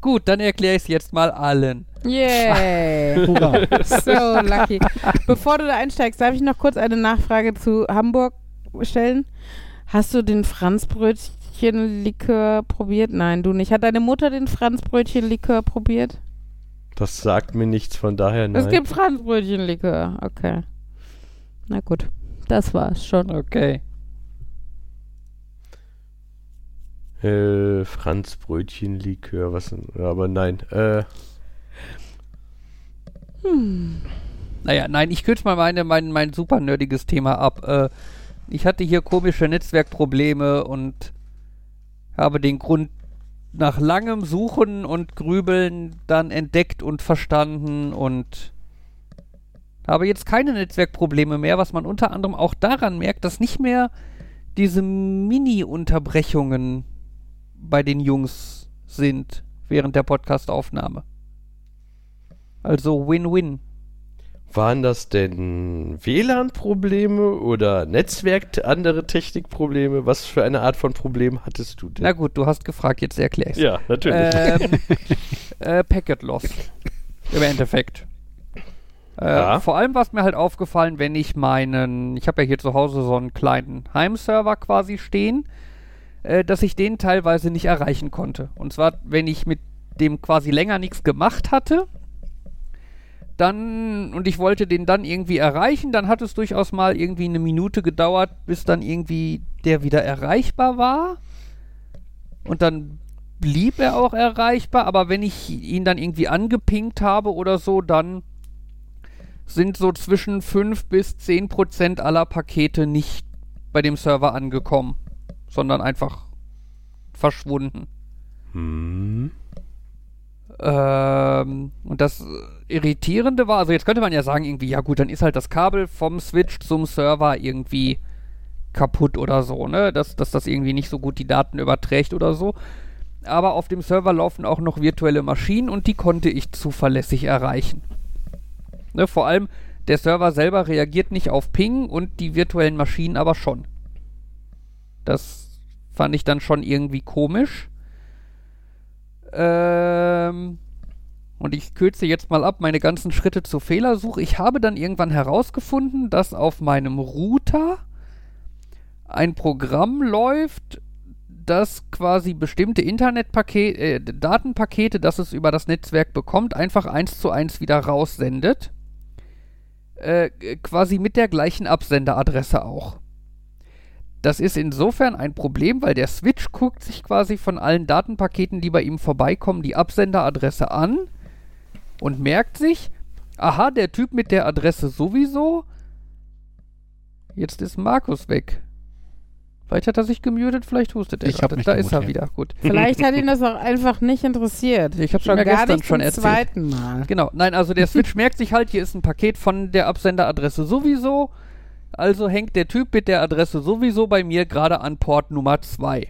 Gut, dann erkläre ich es jetzt mal allen. Yay. So lucky. Bevor du da einsteigst, darf ich noch kurz eine Nachfrage zu Hamburg stellen? Hast du den Franzbrötchen-Likör probiert? Nein, du nicht. Hat deine Mutter den Franzbrötchen-Likör probiert? Das sagt mir nichts, von daher nein. Es gibt Franzbrötchen-Likör. Okay. Na gut. Das war's schon. Okay. Äh, Franzbrötchenlikör, was denn? Aber nein. Äh, Naja, nein, ich kürze mal meine, mein, mein super nerdiges Thema ab. Äh, ich hatte hier komische Netzwerkprobleme und habe den Grund nach langem Suchen und Grübeln dann entdeckt und verstanden und Habe jetzt keine Netzwerkprobleme mehr, was man unter anderem auch daran merkt, dass nicht mehr diese Mini-Unterbrechungen bei den Jungs sind während der Podcastaufnahme. Also Win-Win. Waren das denn WLAN-Probleme oder Netzwerk, andere Technikprobleme? Was für eine Art von Problem hattest du denn? Na gut, du hast gefragt, jetzt erklär ich's. ja, natürlich. Ähm, äh, Packet Loss. Im Endeffekt. Äh, Ja. Vor allem war es mir halt aufgefallen, wenn ich meinen, ich habe ja hier zu Hause so einen kleinen Heimserver quasi stehen, äh, dass ich den teilweise nicht erreichen konnte. Und zwar, wenn ich mit dem quasi länger nichts gemacht hatte, dann, und ich wollte den dann irgendwie erreichen, dann hat es durchaus mal irgendwie eine Minute gedauert, bis dann irgendwie der wieder erreichbar war. Und dann blieb er auch erreichbar, aber wenn ich ihn dann irgendwie angepinkt habe oder so, dann sind so zwischen 5 bis 10 Prozent aller Pakete nicht bei dem Server angekommen, sondern einfach verschwunden. hm. Ähm, und das Irritierende war, also jetzt könnte man ja sagen, irgendwie, ja gut, dann ist halt das Kabel vom Switch zum Server irgendwie kaputt oder so, ne? Dass, dass das irgendwie nicht so gut die Daten überträgt oder so. Aber auf dem Server laufen auch noch virtuelle Maschinen und die konnte ich zuverlässig erreichen. Ne? Vor allem, der Server selber reagiert nicht auf Ping und die virtuellen Maschinen aber schon. Das fand ich dann schon irgendwie komisch. Ähm, und ich kürze jetzt mal ab meine ganzen Schritte zur Fehlersuche. Ich habe dann irgendwann herausgefunden, dass auf meinem Router ein Programm läuft, das quasi bestimmte Internetpakete, äh, Datenpakete, das es über das Netzwerk bekommt, einfach eins zu eins wieder raussendet. Äh, quasi mit der gleichen Absenderadresse auch. Das ist insofern ein Problem, weil der Switch guckt sich quasi von allen Datenpaketen, die bei ihm vorbeikommen, die Absenderadresse an und merkt sich, aha, der Typ mit der Adresse sowieso. Jetzt ist Markus weg. Vielleicht hat er sich gemutet, vielleicht hustet er Ich gerade. mich Da ist er wieder, gut. Vielleicht hat ihn das auch einfach nicht interessiert. Ich hab's ja gar gestern nicht schon zum erzählt. zweiten Mal. Genau, nein, also der Switch merkt sich halt, hier ist ein Paket von der Absenderadresse sowieso. Also hängt der Typ mit der Adresse sowieso bei mir gerade an Port Nummer 2.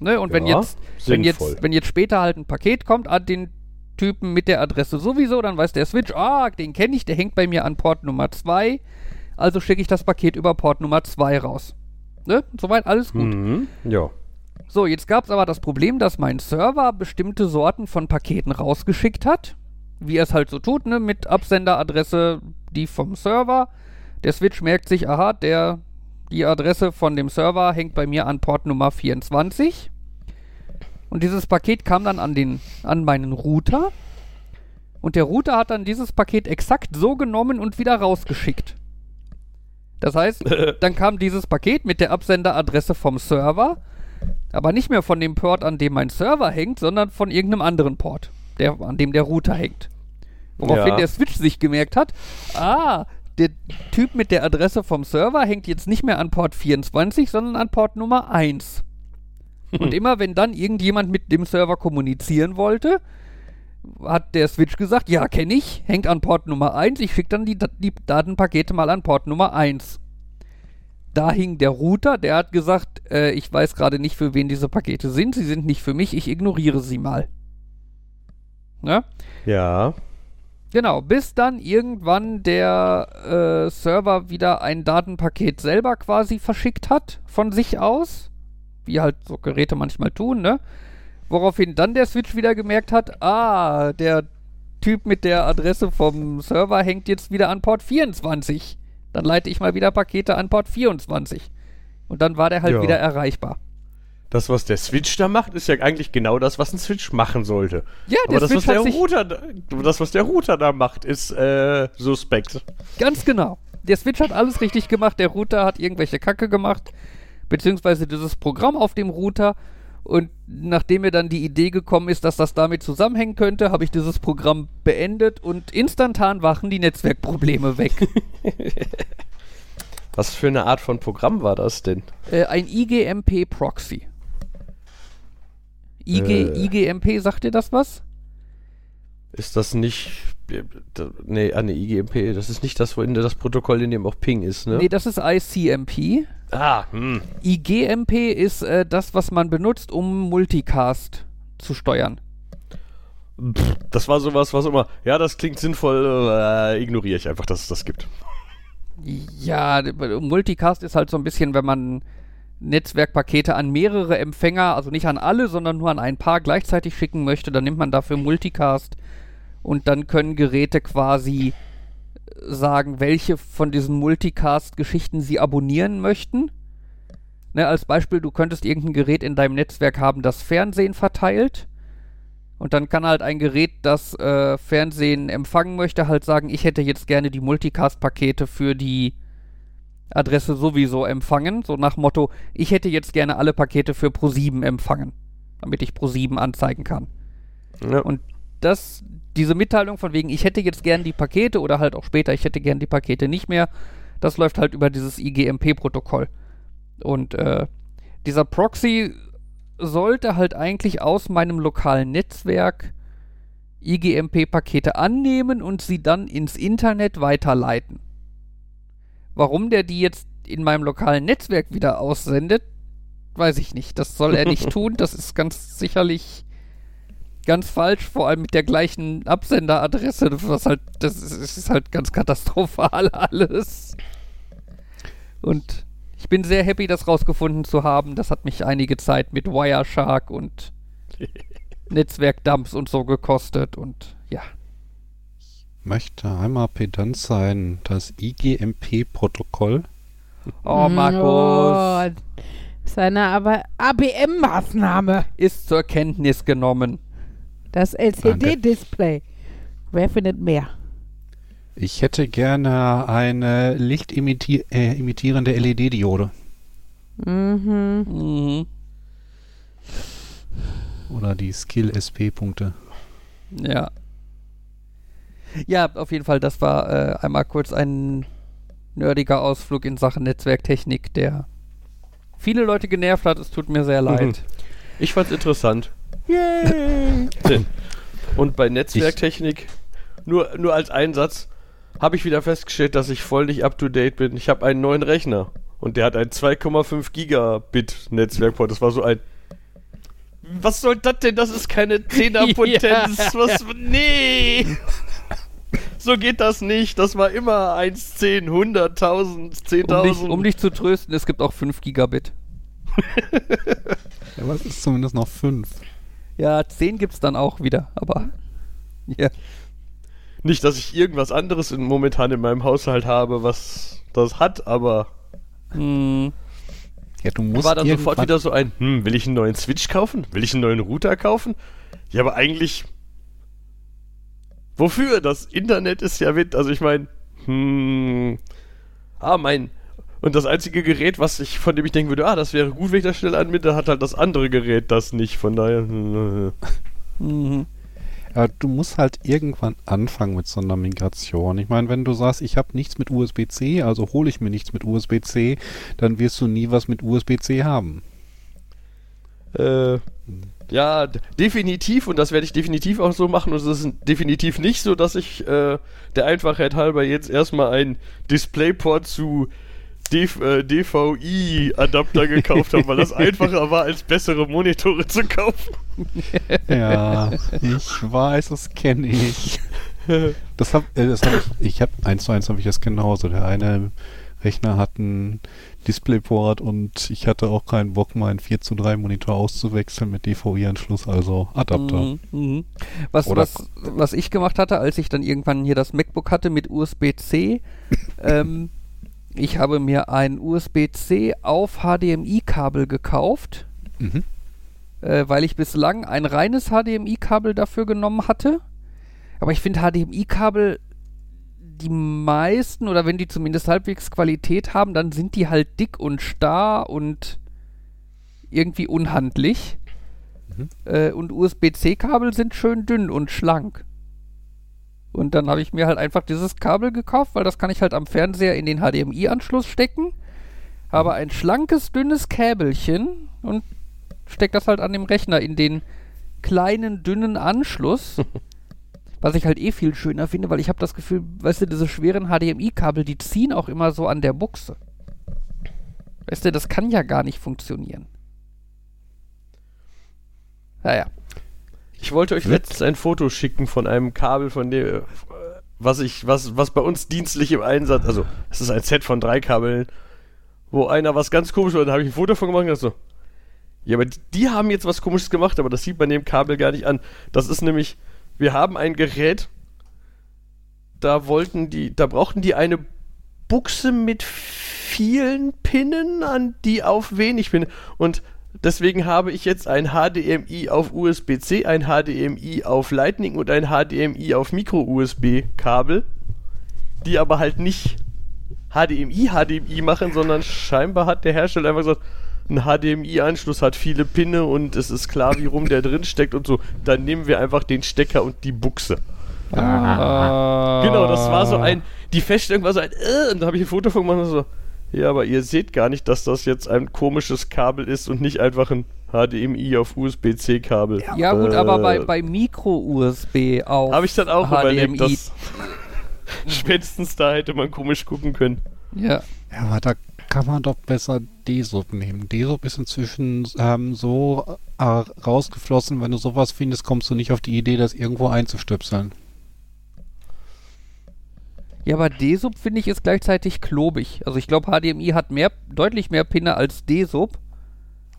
Ne? Und wenn Ja, jetzt, wenn jetzt, wenn jetzt später halt ein Paket kommt an den Typen mit der Adresse sowieso, dann weiß der Switch, ah, den kenne ich, der hängt bei mir an Port Nummer 2. Also schicke ich das Paket über Port Nummer 2 raus. Ne? Soweit alles gut. Mhm. Ja. So, jetzt gab es aber das Problem, dass mein Server bestimmte Sorten von Paketen rausgeschickt hat. Wie er es halt so tut, ne? Mit Absenderadresse, die vom Server. Der Switch merkt sich, aha, der, die Adresse von dem Server hängt bei mir an Port Nummer 24. Und dieses Paket kam dann an, den, an meinen Router. Und der Router hat dann dieses Paket exakt so genommen und wieder rausgeschickt. Das heißt, dann kam dieses Paket mit der Absenderadresse vom Server, aber nicht mehr von dem Port, an dem mein Server hängt, sondern von irgendeinem anderen Port, der, an dem der Router hängt. Woraufhin Ja. der Switch sich gemerkt hat, ah, der Typ mit der Adresse vom Server hängt jetzt nicht mehr an Port 24, sondern an Port Nummer 1. Und immer wenn dann irgendjemand mit dem Server kommunizieren wollte, hat der Switch gesagt, ja, kenne ich, hängt an Port Nummer 1, ich schicke dann die, die Datenpakete mal an Port Nummer 1. Da hing der Router, der hat gesagt, äh, ich weiß gerade nicht, für wen diese Pakete sind, sie sind nicht für mich, ich ignoriere sie mal. Ne? Ja. Genau, bis dann irgendwann der äh, Server wieder ein Datenpaket selber quasi verschickt hat von sich aus, wie halt so Geräte manchmal tun, ne? Woraufhin dann der Switch wieder gemerkt hat, ah, der Typ mit der Adresse vom Server hängt jetzt wieder an Port 24. Dann leite ich mal wieder Pakete an Port 24. Und dann war der halt Ja. wieder erreichbar. Das, was der Switch da macht, ist ja eigentlich genau das, was ein Switch machen sollte. Ja, Aber der das, Switch was der Router, da- das, was der Router da macht, ist äh, suspekt. Ganz genau. Der Switch hat alles richtig gemacht, der Router hat irgendwelche Kacke gemacht, beziehungsweise dieses Programm auf dem Router. Und nachdem mir dann die Idee gekommen ist, dass das damit zusammenhängen könnte, habe ich dieses Programm beendet und instantan waren die Netzwerkprobleme weg. Was für eine Art von Programm war das denn? äh, ein IGMP-Proxy. IG, Äh. IGMP, sagt dir das was? Ist das nicht nee, an IGMP, das ist nicht das, wo in das Protokoll, in dem auch Ping ist, ne? Nee, das ist ICMP. ah, hm. IGMP ist äh, das, was man benutzt, um Multicast zu steuern. Pff, das war sowas, was immer, ja, das klingt sinnvoll, äh, ignoriere ich einfach, dass es das gibt. Ja, Multicast ist halt so ein bisschen, wenn man Netzwerkpakete an mehrere Empfänger, also nicht an alle, sondern nur an ein paar gleichzeitig schicken möchte, dann nimmt man dafür Multicast und dann können Geräte quasi äh, sagen, welche von diesen Multicast-Geschichten sie abonnieren möchten. Ne, als Beispiel, du könntest irgendein Gerät in deinem Netzwerk haben, das Fernsehen verteilt. Und dann kann halt ein Gerät, das äh, Fernsehen empfangen möchte, halt sagen, ich hätte jetzt gerne die Multicast-Pakete für die Adresse sowieso empfangen. So nach Motto, ich hätte jetzt gerne alle Pakete für Pro7 empfangen, damit ich Pro7 anzeigen kann. Ja. Und das, diese Mitteilung von wegen, ich hätte jetzt gern die Pakete oder halt auch später, ich hätte gern die Pakete nicht mehr, das läuft halt über dieses IGMP-Protokoll. Und äh, dieser Proxy sollte halt eigentlich aus meinem lokalen Netzwerk IGMP-Pakete annehmen und sie dann ins Internet weiterleiten. Warum der die jetzt in meinem lokalen Netzwerk wieder aussendet, weiß ich nicht. Das soll er nicht tun. Das ist ganz sicherlich ganz falsch, vor allem mit der gleichen Absenderadresse. Was halt, das ist, ist halt ganz katastrophal alles. Und ich bin sehr happy, das rausgefunden zu haben. Das hat mich einige Zeit mit Wireshark und Netzwerkdumps und so gekostet und ja. Möchte einmal pedant sein, das IGMP-Protokoll. Oh, Markus. Oh, seine aber ABM-Maßnahme. Ist zur Kenntnis genommen. Das LCD-Display. Wer findet mehr? Ich hätte gerne eine lichtimitierende äh, imitierende LED-Diode. Mhm. Mhm. Oder die Skill-SP-Punkte. Ja. Ja, auf jeden Fall, das war äh, einmal kurz ein nerdiger Ausflug in Sachen Netzwerktechnik, der viele Leute genervt hat. Es tut mir sehr leid. Ich fand's interessant. Und bei Netzwerktechnik, nur, nur als Einsatz, habe ich wieder festgestellt, dass ich voll nicht up to date bin. Ich habe einen neuen Rechner und der hat ein 2,5 Gigabit Netzwerkport. Das war so ein. Was soll das denn? Das ist keine 10er Potenz. Ja. Was? Nee! So geht das nicht. Das war immer 1, 10, 100, 1000, Um, dich, 10.000. um dich zu trösten, es gibt auch 5 Gigabit. Ja, aber es ist zumindest noch 5. Ja, 10 gibt's dann auch wieder, aber. Ja. Nicht, dass ich irgendwas anderes in, momentan in meinem Haushalt habe, was das hat, aber Hm. Ja, du musst war dann sofort wieder so ein, hm, will ich einen neuen Switch kaufen? Will ich einen neuen Router kaufen? Ja, aber eigentlich. Wofür? Das Internet ist ja mit, also ich meine, hm. Ah, mein. Und das einzige Gerät, was ich, von dem ich denken würde, ah, das wäre gut, wenn ich das schnell anbiete, hat halt das andere Gerät das nicht. Von daher. hm, Mhm. Ja, du musst halt irgendwann anfangen mit so einer Migration. Ich meine, wenn du sagst, ich habe nichts mit USB-C, also hole ich mir nichts mit USB-C, dann wirst du nie was mit USB-C haben. Äh, ja, definitiv und das werde ich definitiv auch so machen und es ist definitiv nicht so, dass ich äh, der Einfachheit halber jetzt erstmal einen DisplayPort zu DV, äh, DVI-Adapter gekauft habe, weil das einfacher war, als bessere Monitore zu kaufen. Ja, ich weiß, das kenne ich. Das hab, äh, das hab ich, ich habe eins zu eins habe ich das genauso. Der eine Rechner hat einen Displayport und ich hatte auch keinen Bock, meinen 4 zu 3 Monitor auszuwechseln mit DVI-Anschluss, also Adapter. Mhm, mhm. Was, Oder- was, was ich gemacht hatte, als ich dann irgendwann hier das MacBook hatte mit USB-C, ähm, ich habe mir ein USB-C auf HDMI-Kabel gekauft, Mhm. äh, weil ich bislang ein reines HDMI-Kabel dafür genommen hatte. Aber ich finde HDMI-Kabel, die meisten, oder wenn die zumindest halbwegs Qualität haben, dann sind die halt dick und starr und irgendwie unhandlich. Mhm. Äh, und USB-C-Kabel sind schön dünn und schlank. Und dann habe ich mir halt einfach dieses Kabel gekauft, weil das kann ich halt am Fernseher in den HDMI-Anschluss stecken. Habe ein schlankes, dünnes Käbelchen und stecke das halt an dem Rechner in den kleinen, dünnen Anschluss. Was ich halt eh viel schöner finde, weil ich habe das Gefühl, weißt du, diese schweren HDMI-Kabel, die ziehen auch immer so an der Buchse. Weißt du, das kann ja gar nicht funktionieren. Naja. Ich wollte euch letztens ein Foto schicken von einem Kabel, von dem, was ich, was, was bei uns dienstlich im Einsatz, also es ist ein Set von drei Kabeln, wo einer was ganz komisch war, da habe ich ein Foto von gemacht und dachte so, ja, aber die, die haben jetzt was komisches gemacht, aber das sieht man dem Kabel gar nicht an. Das ist nämlich, wir haben ein Gerät, da wollten die, da brauchten die eine Buchse mit vielen Pinnen, an die auf wenig Pinnen. Und deswegen habe ich jetzt ein HDMI auf USB-C, ein HDMI auf Lightning und ein HDMI auf Micro-USB-Kabel, die aber halt nicht HDMI, HDMI machen, sondern scheinbar hat der Hersteller einfach gesagt, ein HDMI-Anschluss hat viele Pinne und es ist klar, wie rum der drin steckt und so. Dann nehmen wir einfach den Stecker und die Buchse. Ah. Genau, das war so ein, die Feststellung war so ein, äh, und da habe ich ein Foto von gemacht und so, ja, aber ihr seht gar nicht, dass das jetzt ein komisches Kabel ist und nicht einfach ein HDMI auf USB-C-Kabel. Ja, gut, aber bei, Äh, bei Micro-USB auch. Habe ich dann auch HDMI. überlegt, dass spätestens da hätte man komisch gucken können. Ja. Ja, aber da kann man doch besser D-Sub nehmen. D-Sub ist inzwischen ähm, so äh, rausgeflossen, wenn du sowas findest, kommst du nicht auf die Idee, das irgendwo einzustöpseln. Ja, aber D-Sub finde ich ist gleichzeitig klobig. Also ich glaube, HDMI hat mehr, deutlich mehr Pinne als D-Sub.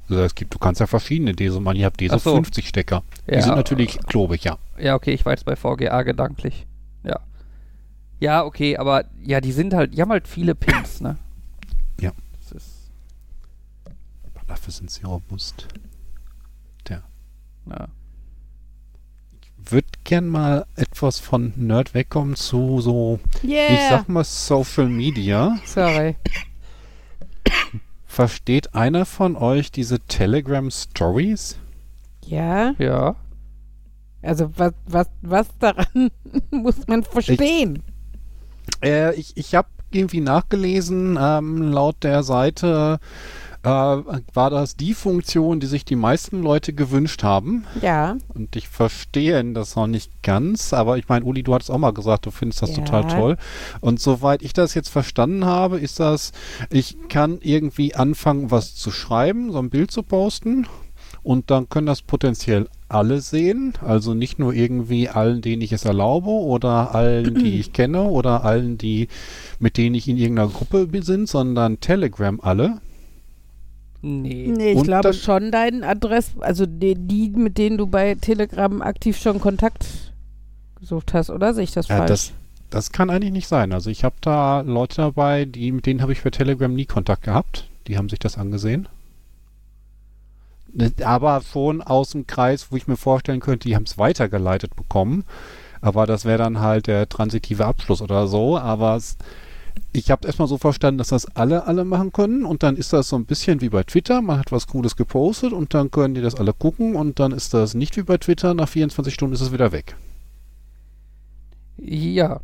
Also es gibt, du kannst ja verschiedene D-Sub machen. Ich habe D-Sub so. 50 Stecker. Die Ja. sind natürlich klobig, ja. Ja, okay, ich war jetzt bei VGA gedanklich. Ja. Ja, okay, aber ja, die sind halt, die haben halt viele Pins, ne? Ja. Das ist, Dafür sind sie robust. ja. Würde gern mal etwas von Nerd wegkommen zu so, ich Yeah. sag mal Social Media. Sorry. Versteht einer von euch diese Telegram Stories? Ja. Ja. Also was, was, was daran muss man verstehen? Äh, ich ich habe irgendwie nachgelesen, ähm, laut der Seite äh, war das die Funktion, die sich die meisten Leute gewünscht haben. ja. Und ich verstehe das noch nicht ganz, aber ich meine, Uli, du hattest auch mal gesagt, du findest das Ja. total toll. Und soweit ich das jetzt verstanden habe, ist das, ich kann irgendwie anfangen, was zu schreiben, so ein Bild zu posten. Und dann können das potenziell alle sehen. Also nicht nur irgendwie allen, denen ich es erlaube oder allen, die ich kenne oder allen, die, mit denen ich in irgendeiner Gruppe bin, sind, sondern Telegram alle. Nee. Nee, ich Und glaube dann- schon dein Adress, also die, die, mit denen du bei Telegram aktiv schon Kontakt gesucht hast, oder? Sehe ich das Ja, falsch? das, das kann eigentlich nicht sein. Also ich habe da Leute dabei, die, mit denen habe ich bei Telegram nie Kontakt gehabt. Die haben sich das angesehen. Ne, Aber schon aus dem Kreis, wo ich mir vorstellen könnte, die haben es weitergeleitet bekommen. Aber das wäre dann halt der transitive Abschluss oder so. Aber es, ich habe erstmal so verstanden, dass das alle alle machen können. Und dann ist das so ein bisschen wie bei Twitter. Man hat was Cooles gepostet und dann können die das alle gucken. Und dann ist das nicht wie bei Twitter. Nach 24 Stunden ist es wieder weg. Ja.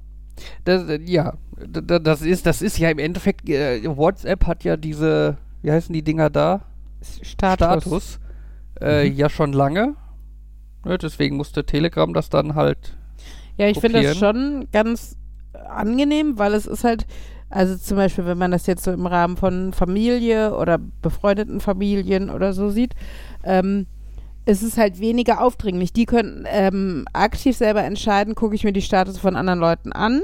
Das, ja, das ist, das ist ja im Endeffekt, äh, WhatsApp hat ja diese, wie heißen die Dinger da? Status. Status. Äh, Mhm. Ja, schon lange. Ne, deswegen musste Telegram das dann halt. Ja, ich finde das schon ganz angenehm, weil es ist halt, also zum Beispiel, wenn man das jetzt so im Rahmen von Familie oder befreundeten Familien oder so sieht, ähm, es ist halt weniger aufdringlich. Die können ähm, aktiv selber entscheiden, gucke ich mir die Status von anderen Leuten an.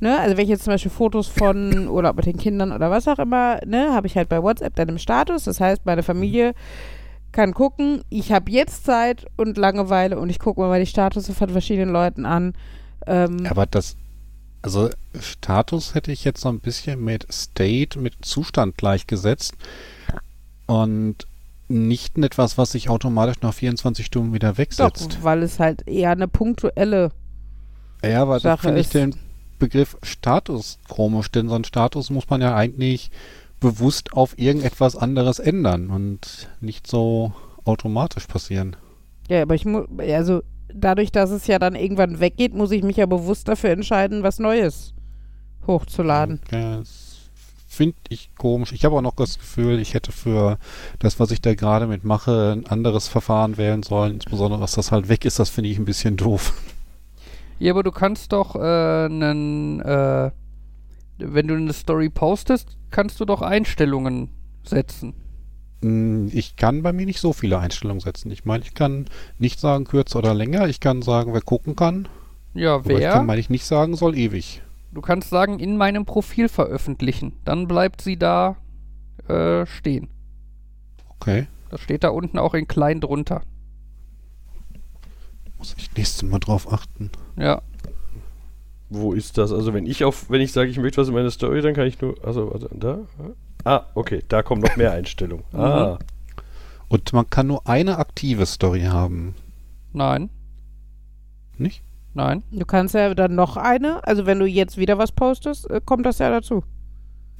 Ne? Also wenn ich jetzt zum Beispiel Fotos von Urlaub mit den Kindern oder was auch immer, ne, habe ich halt bei WhatsApp dann im Status. Das heißt, meine Familie kann gucken, ich habe jetzt Zeit und Langeweile und ich gucke mir mal die Status von verschiedenen Leuten an. Ähm, Aber das, also Status hätte ich jetzt so ein bisschen mit State, mit Zustand gleichgesetzt und nicht etwas, was sich automatisch nach 24 Stunden wieder doch, wegsetzt. weil es halt eher eine punktuelle Ja, aber da Sache finde ich den Begriff Status komisch, denn so ein Status muss man ja eigentlich bewusst auf irgendetwas anderes ändern und nicht so automatisch passieren. Ja, aber ich muss, also dadurch, dass es ja dann irgendwann weggeht, muss ich mich ja bewusst dafür entscheiden, was Neues hochzuladen. Ja, das finde ich komisch. Ich habe auch noch das Gefühl, ich hätte für das, was ich da gerade mit mache, ein anderes Verfahren wählen sollen. Insbesondere, dass das halt weg ist, das finde ich ein bisschen doof. Ja, aber du kannst doch äh, einen, äh, wenn du eine Story postest, kannst du doch Einstellungen setzen. Mm, Ich kann bei mir nicht so viele Einstellungen setzen. Ich meine, ich kann nicht sagen kürzer oder länger. Ich kann sagen, wer gucken kann. Ja, Aber ich wer? kann, meine ich, nicht sagen soll ewig. Du kannst sagen, in meinem Profil veröffentlichen. Dann bleibt sie da äh, stehen. Okay. Das steht da unten auch in klein drunter. Muss ich nächstes Mal drauf achten. Ja. Wo ist das? Also wenn ich auf, wenn ich sage, ich möchte was in meine Story, dann kann ich nur. Also, warte, da? Ah, okay, da kommen noch mehr Einstellungen. Ah. Und man kann nur eine aktive Story haben. Nein. Nicht? Nein. Du kannst ja dann noch eine, also wenn du jetzt wieder was postest, äh, kommt das ja dazu.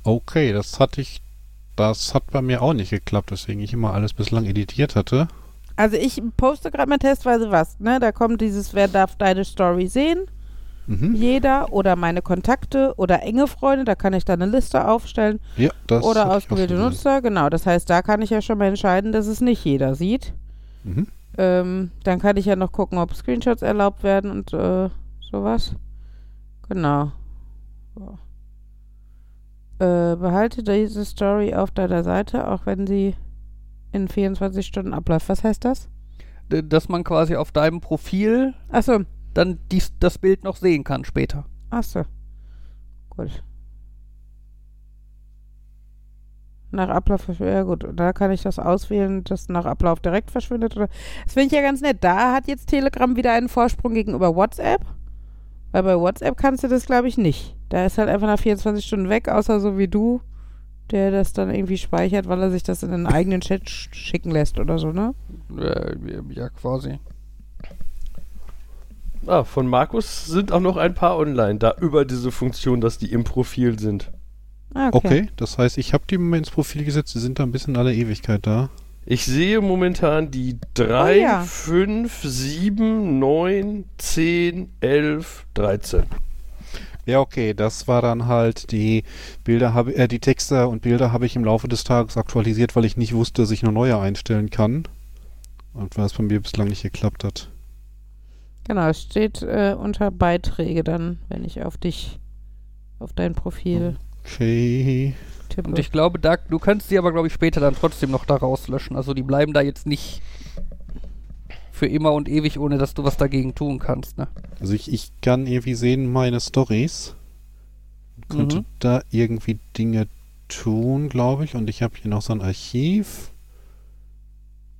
Okay, das hatte ich. Das hat bei mir auch nicht geklappt, weswegen ich immer alles bislang editiert hatte. Also ich poste gerade mal testweise was, ne? Da kommt dieses, wer darf deine Story sehen? Mhm. Jeder oder meine Kontakte oder enge Freunde, da kann ich dann eine Liste aufstellen. Ja, das oder ausgewählte. Nutzer, genau. Das heißt, da kann ich ja schon mal entscheiden, dass es nicht jeder sieht. Mhm. Ähm, dann kann ich ja noch gucken, ob Screenshots erlaubt werden und äh, sowas. Genau. So. Äh, behalte diese Story auf deiner Seite, auch wenn sie in 24 Stunden abläuft. Was heißt das? D dass man quasi auf deinem Profil Achso, dann dies, das Bild noch sehen kann später. achso. Gut. Nach Ablauf, ja gut, da kann ich das auswählen, dass nach Ablauf direkt verschwindet. Oder das finde ich ja ganz nett. Da hat jetzt Telegram wieder einen Vorsprung gegenüber WhatsApp. Weil bei WhatsApp kannst du das, glaube ich, nicht. Da ist halt einfach nach 24 Stunden weg, außer so wie du, der das dann irgendwie speichert, weil er sich das in einen eigenen Chat sch schicken lässt oder so, ne? Äh, ja, quasi. ah, von Markus sind auch noch ein paar online, da über diese Funktion, dass die im Profil sind. Ah, Okay, das heißt, ich habe die mal ins Profil gesetzt, die sind da ein bisschen alle Ewigkeit da. Ich sehe momentan die 3, Oh ja. 5, 7, 9, 10, 11, 13. Ja, okay, das war dann halt die Bilder habe äh, die Texte und Bilder habe ich im Laufe des Tages aktualisiert, weil ich nicht wusste, dass ich noch neue einstellen kann. Und weil es bei mir bislang nicht geklappt hat. Genau, es steht äh, unter Beiträge dann, wenn ich auf dich, auf dein Profil Okay. tippe. Und ich glaube, da, du kannst sie aber, glaube ich, später dann trotzdem noch da rauslöschen. Also die bleiben da jetzt nicht für immer und ewig, ohne dass du was dagegen tun kannst. Ne? Also ich, ich kann irgendwie sehen meine Stories. Könnte Mhm. da irgendwie Dinge tun, glaube ich. Und ich habe hier noch so ein Archiv.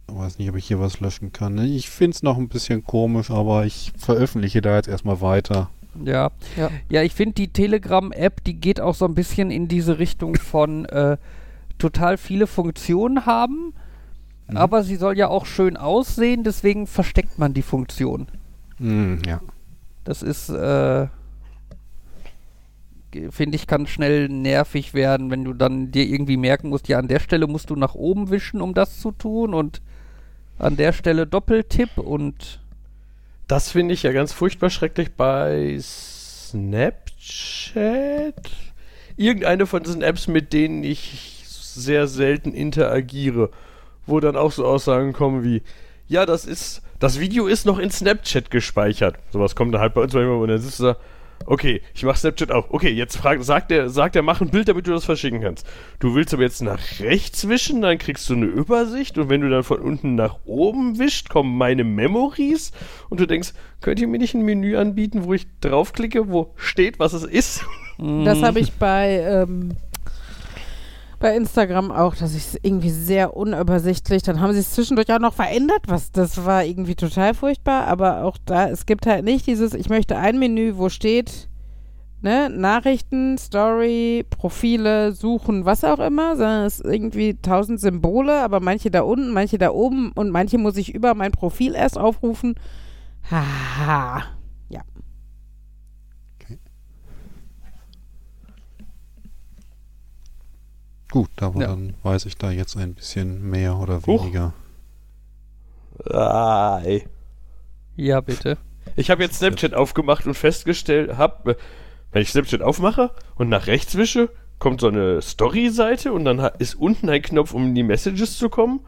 Ich weiß nicht, ob ich hier was löschen kann. ne? Ich finde es noch ein bisschen komisch, aber ich veröffentliche da jetzt erstmal weiter. Ja. Ja. Ja, ich finde die Telegram-App, die geht auch so ein bisschen in diese Richtung von äh, total viele Funktionen haben, Mhm. aber sie soll ja auch schön aussehen, deswegen versteckt man die Funktion. Hm, ja. Das ist, äh, finde ich, kann schnell nervig werden, wenn du dann dir irgendwie merken musst, ja, an der Stelle musst du nach oben wischen, um das zu tun und an der Stelle Doppeltipp und Das finde ich ja ganz furchtbar schrecklich bei Snapchat. Irgendeine von diesen Apps, mit denen ich sehr selten interagiere, wo dann auch so Aussagen kommen wie, ja, das ist, das Video ist noch in Snapchat gespeichert. Sowas kommt dann halt bei uns manchmal und dann sitzt du da, okay, ich mach Snapchat auf. Okay, jetzt fragt, sagt der, sagt der, mach ein Bild, damit du das verschicken kannst. Du willst aber jetzt nach rechts wischen, dann kriegst du eine Übersicht und wenn du dann von unten nach oben wischt, kommen meine Memories und du denkst, könnt ihr mir nicht ein Menü anbieten, wo ich draufklicke, wo steht, was es ist? Das habe ich bei, ähm, bei Instagram auch, dass ich es irgendwie sehr unübersichtlich, dann haben sie es zwischendurch auch noch verändert, was das war irgendwie total furchtbar, aber auch da, es gibt halt nicht dieses, ich möchte ein Menü, wo steht, ne, Nachrichten, Story, Profile, Suchen, was auch immer, sondern es ist irgendwie tausend Symbole, aber manche da unten, manche da oben und manche muss ich über mein Profil erst aufrufen. Haha. Gut, aber Ja. dann weiß ich da jetzt ein bisschen mehr oder Huch. weniger. Ah, ey. ja, bitte. Ich habe jetzt Snapchat aufgemacht und festgestellt, hab, äh, wenn ich Snapchat aufmache und nach rechts wische, kommt so eine Story-Seite und dann ist unten ein Knopf, um in die Messages zu kommen.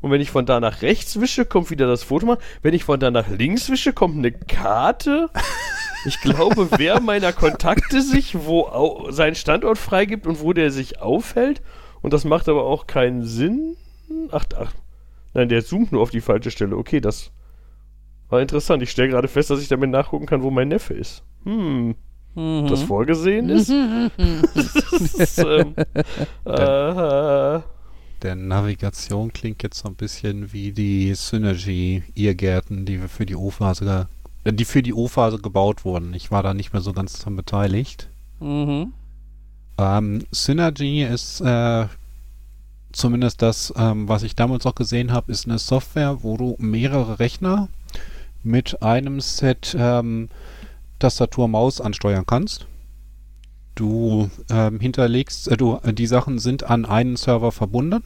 Und wenn ich von da nach rechts wische, kommt wieder das Foto mal. Wenn ich von da nach links wische, kommt eine Karte. Ich glaube, wer meiner Kontakte sich wo au seinen Standort freigibt und wo der sich aufhält, und das macht aber auch keinen Sinn. Ach, ach. Nein, der zoomt nur auf die falsche Stelle. Okay, das war interessant. Ich stelle gerade fest, dass ich damit nachgucken kann, wo mein Neffe ist. Hm. Mhm. Das vorgesehen ist? das ist ähm, äh, Der Navigation klingt jetzt so ein bisschen wie die Synergy-Irrgärten, die wir für die äh, die für die O-Phase gebaut wurden. Ich war da nicht mehr so ganz dran beteiligt. Mhm. Ähm, Synergy ist äh, zumindest das, ähm, was ich damals auch gesehen habe, ist eine Software, wo du mehrere Rechner mit einem Set ähm, Tastatur, Maus ansteuern kannst. Du ähm, hinterlegst, äh, du, äh, die Sachen sind an einen Server verbunden,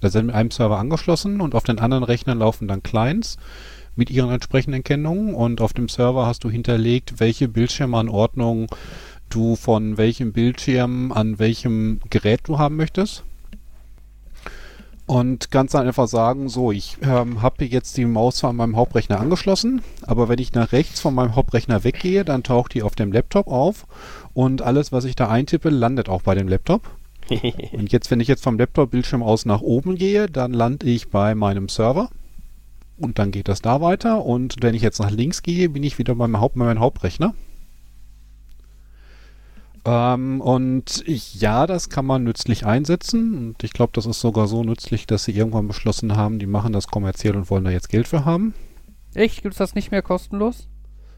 da sind mit einem Server angeschlossen und auf den anderen Rechnern laufen dann Clients mit ihren entsprechenden Kennungen und auf dem Server hast du hinterlegt, welche Bildschirmanordnung du von welchem Bildschirm an welchem Gerät du haben möchtest. Und kannst dann einfach sagen, so, ich ähm, habe jetzt die Maus zwar an meinem Hauptrechner angeschlossen, aber wenn ich nach rechts von meinem Hauptrechner weggehe, dann taucht die auf dem Laptop auf und alles, was ich da eintippe, landet auch bei dem Laptop. Und jetzt, wenn ich jetzt vom Laptop-Bildschirm aus nach oben gehe, dann lande ich bei meinem Server. Und dann geht das da weiter. Und wenn ich jetzt nach links gehe, bin ich wieder beim Haupt, bei meinem Hauptrechner. Ähm, und ich, ja, das kann man nützlich einsetzen. Und ich glaube, das ist sogar so nützlich, dass sie irgendwann beschlossen haben, die machen das kommerziell und wollen da jetzt Geld für haben. Echt? Gibt es das nicht mehr kostenlos?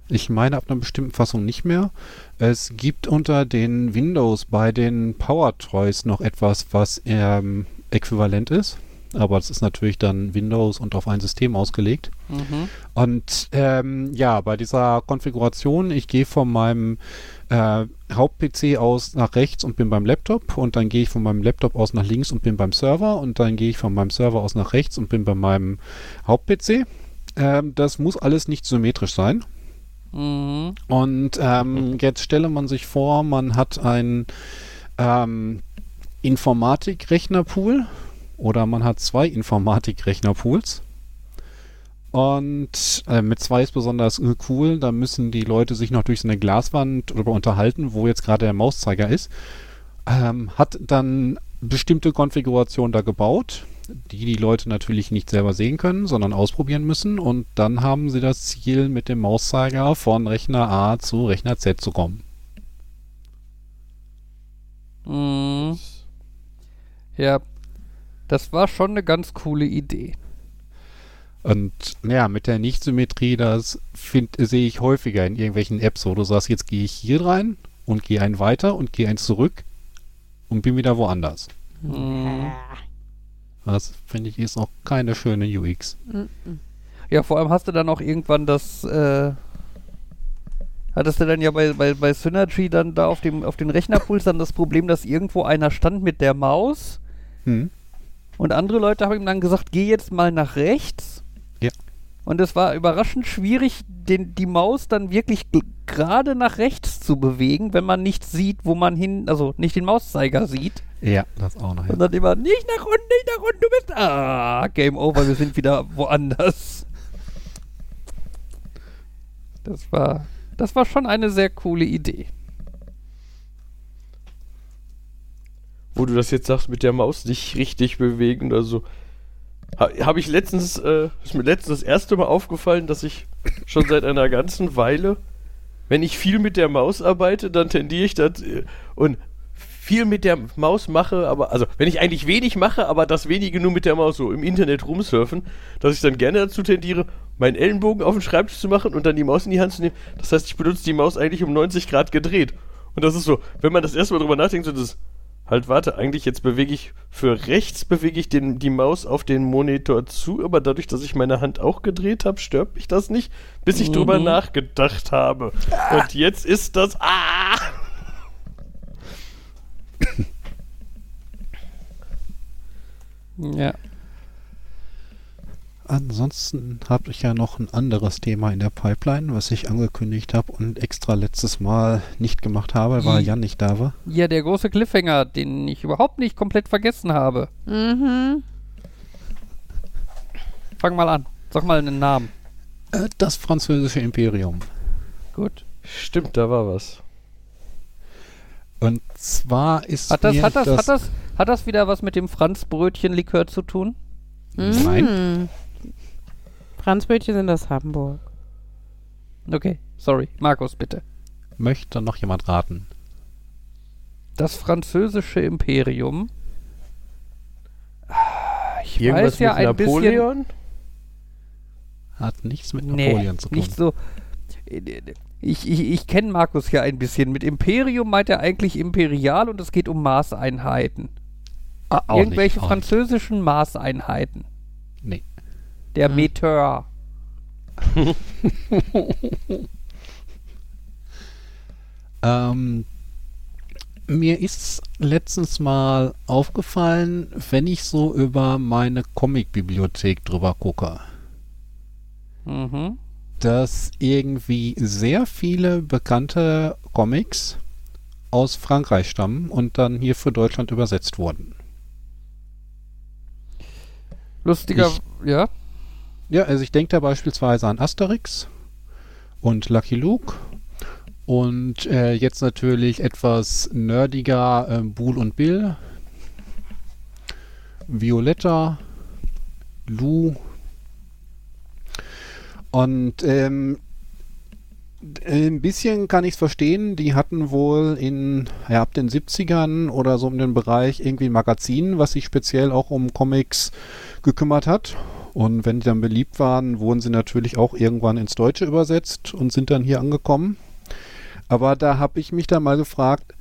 Ich meine ab einer bestimmten Fassung nicht mehr. Es gibt unter den Windows bei den Power Toys noch etwas, was ähm, äquivalent ist. Aber das ist natürlich dann Windows und auf ein System ausgelegt. Mhm. Und ähm, ja, bei dieser Konfiguration, ich gehe von meinem äh, Haupt-PC aus nach rechts und bin beim Laptop und dann gehe ich von meinem Laptop aus nach links und bin beim Server und dann gehe ich von meinem Server aus nach rechts und bin bei meinem Haupt-PC. Ähm, das muss alles nicht symmetrisch sein. Mhm. Und ähm, jetzt stelle man sich vor, man hat einen ähm, Informatik-Rechnerpool oder man hat zwei Informatik-Rechnerpools. Und äh, mit zwei ist besonders äh, cool, da müssen die Leute sich noch durch so eine Glaswand darüber unterhalten, wo jetzt gerade der Mauszeiger ist. Ähm, hat dann bestimmte Konfigurationen da gebaut, die die Leute natürlich nicht selber sehen können, sondern ausprobieren müssen. Und dann haben sie das Ziel, mit dem Mauszeiger von Rechner A zu Rechner Z zu kommen. Mhm. Ja, das war schon eine ganz coole Idee. Und ja, mit der Nichtsymmetrie, das find- sehe ich häufiger in irgendwelchen Apps, wo du sagst, jetzt gehe ich hier rein und gehe einen weiter und gehe einen zurück und bin wieder woanders. Mhm. Das finde ich ist auch keine schöne UX. Mhm. Ja, vor allem hast du dann auch irgendwann das, äh, hattest du dann ja bei, bei, bei Synergy dann da auf dem auf den Rechnerpuls dann das Problem, dass irgendwo einer stand mit der Maus Hm. Und andere Leute haben ihm dann gesagt, geh jetzt mal nach rechts. Ja. Und es war überraschend schwierig, den, die Maus dann wirklich gerade nach rechts zu bewegen, wenn man nicht sieht, wo man hin, also nicht den Mauszeiger sieht. Ja, das auch noch. Ja. Und dann immer, nicht nach unten, nicht nach unten, du bist, ah, Game Over, wir sind wieder woanders. Das war, das war schon eine sehr coole Idee. Wo du das jetzt sagst, mit der Maus nicht richtig bewegen oder so. Ha, Habe ich letztens, äh, ist mir letztens das erste Mal aufgefallen, dass ich schon seit einer ganzen Weile, wenn ich viel mit der Maus arbeite, dann tendiere ich das äh, und viel mit der Maus mache, aber, also, wenn ich eigentlich wenig mache, aber das wenige nur mit der Maus so im Internet rumsurfen, dass ich dann gerne dazu tendiere, meinen Ellenbogen auf den Schreibtisch zu machen und dann die Maus in die Hand zu nehmen. Das heißt, ich benutze die Maus eigentlich um 90 Grad gedreht. Und das ist so, wenn man das erste Mal drüber nachdenkt, so das, halt warte, eigentlich jetzt bewege ich, für rechts bewege ich den, die Maus auf den Monitor zu, aber dadurch, dass ich meine Hand auch gedreht habe, stört mich das nicht, bis ich drüber Mhm. nachgedacht habe. Und jetzt ist das, ah! Ja. Ansonsten habe ich ja noch ein anderes Thema in der Pipeline, was ich angekündigt habe und extra letztes Mal nicht gemacht habe, weil Hm. Jan nicht da war. Ja, der große Cliffhanger, den ich überhaupt nicht komplett vergessen habe. Mhm. Fang mal an. Sag mal einen Namen. Äh, Das französische Imperium. Gut. Stimmt, da war was. Und zwar ist Hat das, mir hat das, hat das, hat das wieder was mit dem Franzbrötchen-Likör zu tun? Nein. Mm. Franzbrötchen sind aus Hamburg. Okay, sorry. Markus, bitte. Möchte noch jemand raten? Das französische Imperium. Ah, Ich Irgendwas weiß ja mit ein bisschen. Napoleon? Hat nichts mit Nee, Napoleon zu tun. nicht so. Ich, ich, ich kenne Markus ja ein bisschen. Mit Imperium meint er eigentlich imperial und es geht um Maßeinheiten. Ah, auch Irgendwelche nicht, auch nicht. französischen Maßeinheiten. Der Hm. Meteur. Ähm, mir ist letztens mal aufgefallen, wenn ich so über meine Comicbibliothek drüber gucke, Mhm. dass irgendwie sehr viele bekannte Comics aus Frankreich stammen und dann hier für Deutschland übersetzt wurden. Lustiger, ja. Ja, also ich denke da beispielsweise an Asterix und Lucky Luke und äh, jetzt natürlich etwas nerdiger äh, Bull und Bill, Violetta, Lou und ähm, ein bisschen kann ich es verstehen. Die hatten wohl in ja, ab den 70ern oder so um den Bereich irgendwie ein Magazin, was sich speziell auch um Comics gekümmert hat. Und wenn die dann beliebt waren, wurden sie natürlich auch irgendwann ins Deutsche übersetzt und sind dann hier angekommen. Aber da habe ich mich dann mal gefragt,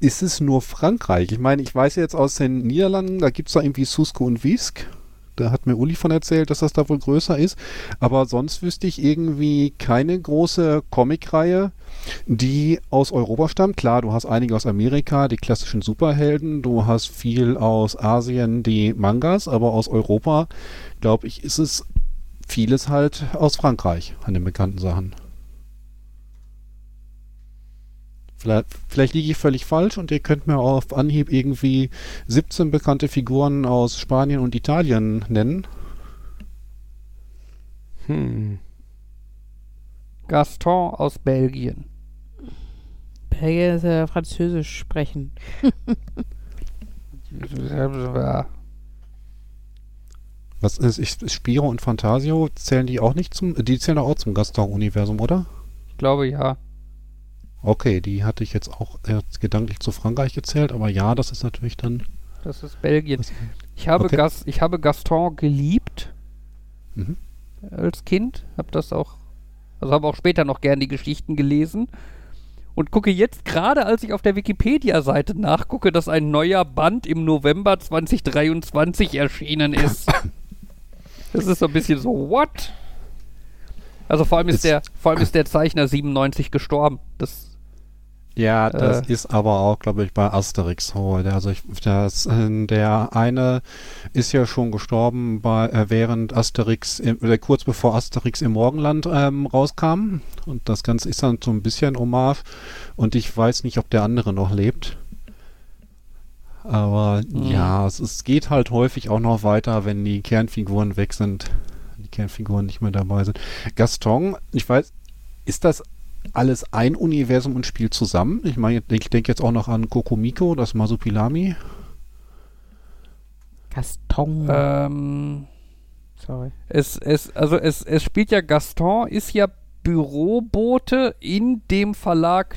ist es nur Frankreich? Ich meine, ich weiß jetzt aus den Niederlanden, da gibt es da irgendwie Susko und Wisk. Da hat mir Uli von erzählt, dass das da wohl größer ist. Aber sonst wüsste ich irgendwie keine große Comicreihe, die aus Europa stammt. Klar, du hast einige aus Amerika, die klassischen Superhelden. Du hast viel aus Asien, die Mangas. Aber aus Europa, glaube ich, ist es vieles halt aus Frankreich an den bekannten Sachen. Vielleicht, vielleicht liege ich völlig falsch und ihr könnt mir auf Anhieb irgendwie 17 bekannte Figuren aus Spanien und Italien nennen. Hm. Gaston aus Belgien. Belgier ist ja Französisch sprechen. Ja. Was ist, ist Spiro und Fantasio? Zählen die auch nicht zum, die zählen auch zum Gaston-Universum, oder? Ich glaube ja. Okay, die hatte ich jetzt auch äh, gedanklich zu Frankreich gezählt, aber ja, das ist natürlich dann. Das ist Belgien. Das, Ich habe, Okay. Gas, ich habe Gaston geliebt mhm. als Kind. Habe das auch, also habe auch später noch gern die Geschichten gelesen. Und gucke jetzt gerade, als ich auf der Wikipedia-Seite nachgucke, dass ein neuer Band im November 2023 erschienen ist. das ist so ein bisschen so, what? Also vor allem ist Ist- der, vor allem ist der Zeichner 97 gestorben. Das, Ja, das Äh. ist aber auch, glaube ich, bei Asterix so. Der- Also ich, das, äh, der eine ist ja schon gestorben, bei, äh, während Asterix, im, oder kurz bevor Asterix im Morgenland ähm, rauskam. Und das Ganze ist dann so ein bisschen Hommage. Und ich weiß nicht, ob der andere noch lebt. Aber Mhm. ja, es, es geht halt häufig auch noch weiter, wenn die Kernfiguren weg sind. Die Kernfiguren nicht mehr dabei sind. Gaston, ich weiß, ist das alles ein Universum und spielt zusammen? Ich meine, ich denke jetzt auch noch an Kokomiko, das Masupilami. Gaston. ähm, Sorry. Es, es, also es, es spielt ja Gaston, ist ja Bürobote in dem Verlag,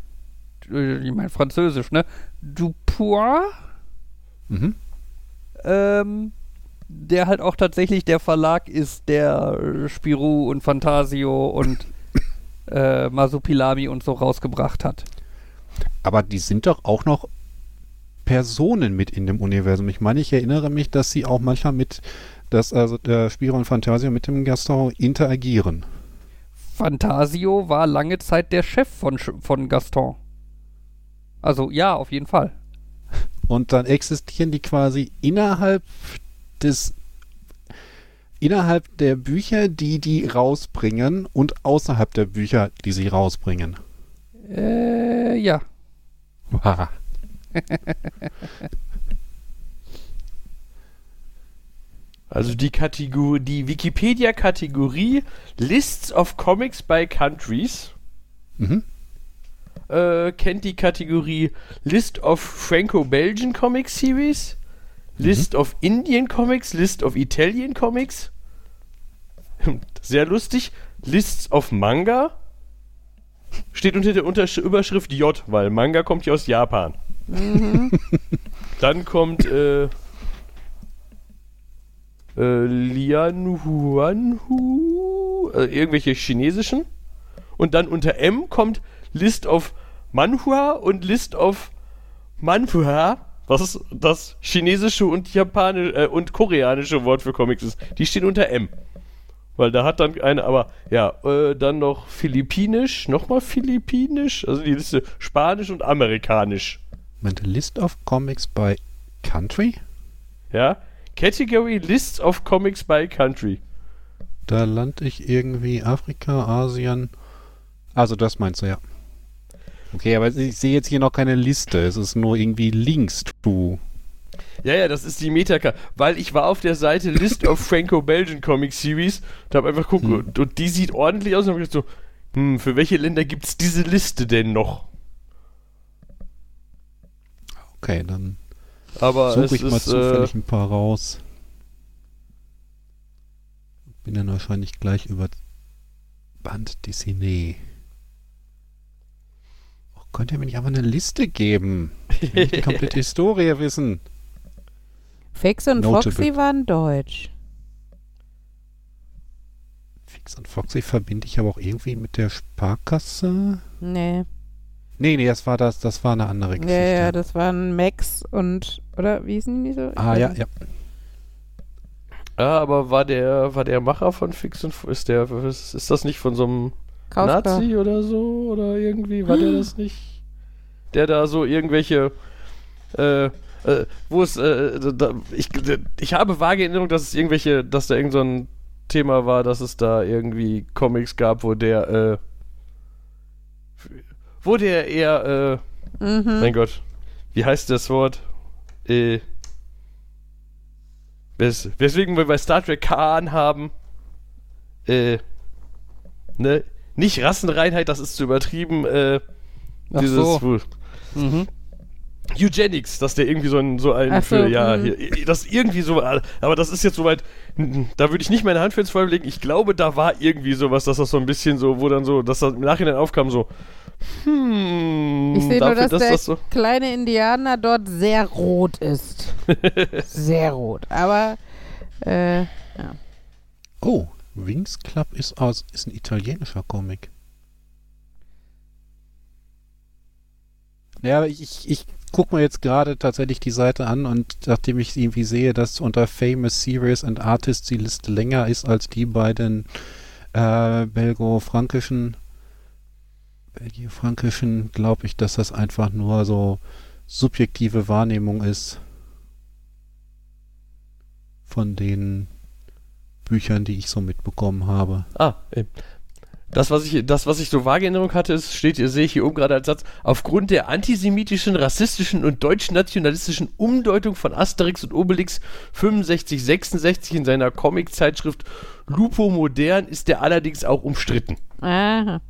äh, ich meine französisch, ne? Dupois, Mhm. ähm, der halt auch tatsächlich der Verlag ist, der Spirou und Fantasio und äh, Masupilami und so rausgebracht hat. Aber die sind doch auch noch Personen mit in dem Universum. Ich meine, ich erinnere mich, dass sie auch manchmal mit, dass also der Spiro und Fantasio mit dem Gaston interagieren. Fantasio war lange Zeit der Chef von, von Gaston. Also ja, auf jeden Fall. Und dann existieren die quasi innerhalb des innerhalb der Bücher, die die rausbringen und außerhalb der Bücher, die sie rausbringen. Äh, ja. Also die Kategorie, die Wikipedia-Kategorie Lists of Comics by Countries Mhm. äh, kennt die Kategorie List of Franco-Belgian Comic Series, List of Indian Comics, List of Italian Comics. Sehr lustig. Lists of Manga. Steht unter der Untersch Überschrift J, weil Manga kommt ja aus Japan. Dann kommt äh, äh, Lian Huanhu, äh, irgendwelche chinesischen. Und dann unter M kommt List of Manhua und List of Manhua, was das chinesische und japanische äh, und koreanische Wort für Comics ist. Die stehen unter M. Weil da hat dann eine, aber ja, äh, dann noch Philippinisch, nochmal Philippinisch, also die Liste Spanisch und Amerikanisch. Moment, List of Comics by Country? Ja. Category Lists of Comics by Country. Da lande ich irgendwie Afrika, Asien. Also das meinst du, ja. Okay, aber ich sehe jetzt hier noch keine Liste. Es ist nur irgendwie Links to. Ja, ja, das ist die Metaka, weil ich war auf der Seite List of Franco-Belgian Comic Series und habe einfach geguckt Hm. und, und die sieht ordentlich aus und habe gedacht so, hm, für welche Länder gibt's diese Liste denn noch? Okay, dann Aber suche es ich mal ist, äh, zufällig ein paar raus. Bin dann wahrscheinlich gleich über Band Disney. Könnt ihr mir nicht einfach eine Liste geben? Ich will die komplette Historie wissen. Fix und Notable. Foxy waren deutsch. Fix und Foxy verbinde ich aber auch irgendwie mit der Sparkasse. Nee. Nee, nee, das war das, das war eine andere Ja, Geschichte. ja, das waren Max und, oder wie hießen die so? Ich ah, ja, nicht. ja. ja, aber war der, war der Macher von Fix und ist der, ist, ist das nicht von so einem Kauska. Nazi oder so? Oder irgendwie, war der das nicht? Der da so irgendwelche, äh, äh, wo es, äh, da, ich, ich habe vage Erinnerung, dass es irgendwelche, dass da irgend so ein Thema war, dass es da irgendwie Comics gab, wo der, äh, wo der eher, äh, Mhm. mein Gott, wie heißt das Wort? Äh, wes weswegen wir bei Star Trek Khan haben, äh, ne, nicht Rassenreinheit, das ist zu übertrieben, äh, Ach dieses, so. Mhm. Eugenics, dass der irgendwie so ein, so ein Ach so, für, ja, mhm. hier, das irgendwie so, aber das ist jetzt soweit, da würde ich nicht meine Hand für ins Feuer legen. Ich glaube, da war irgendwie sowas, dass das so ein bisschen so, wo dann so, dass das im Nachhinein aufkam, so, hm, Ich sehe nur, dass, der das so, kleine Indianer dort sehr rot ist. sehr rot. Aber, äh, Oh, Wings Club ist aus, ist ein italienischer Comic. Ja, ich, ich, gucke mir jetzt gerade tatsächlich die Seite an und nachdem ich irgendwie sehe, dass unter Famous Series and Artists die Liste länger ist als die bei den äh, belgo-frankischen belgio-frankischen, glaube ich, dass das einfach nur so subjektive Wahrnehmung ist von den Büchern, die ich so mitbekommen habe. Ah, eben. Das, was ich, das, was ich so vage in Erinnerung hatte, ist, steht, sehe ich hier oben gerade als Satz, aufgrund der antisemitischen, rassistischen und deutsch-nationalistischen Umdeutung von Asterix und Obelix 65, 66 in seiner Comiczeitschrift Lupo Modern ist er allerdings auch umstritten. aha.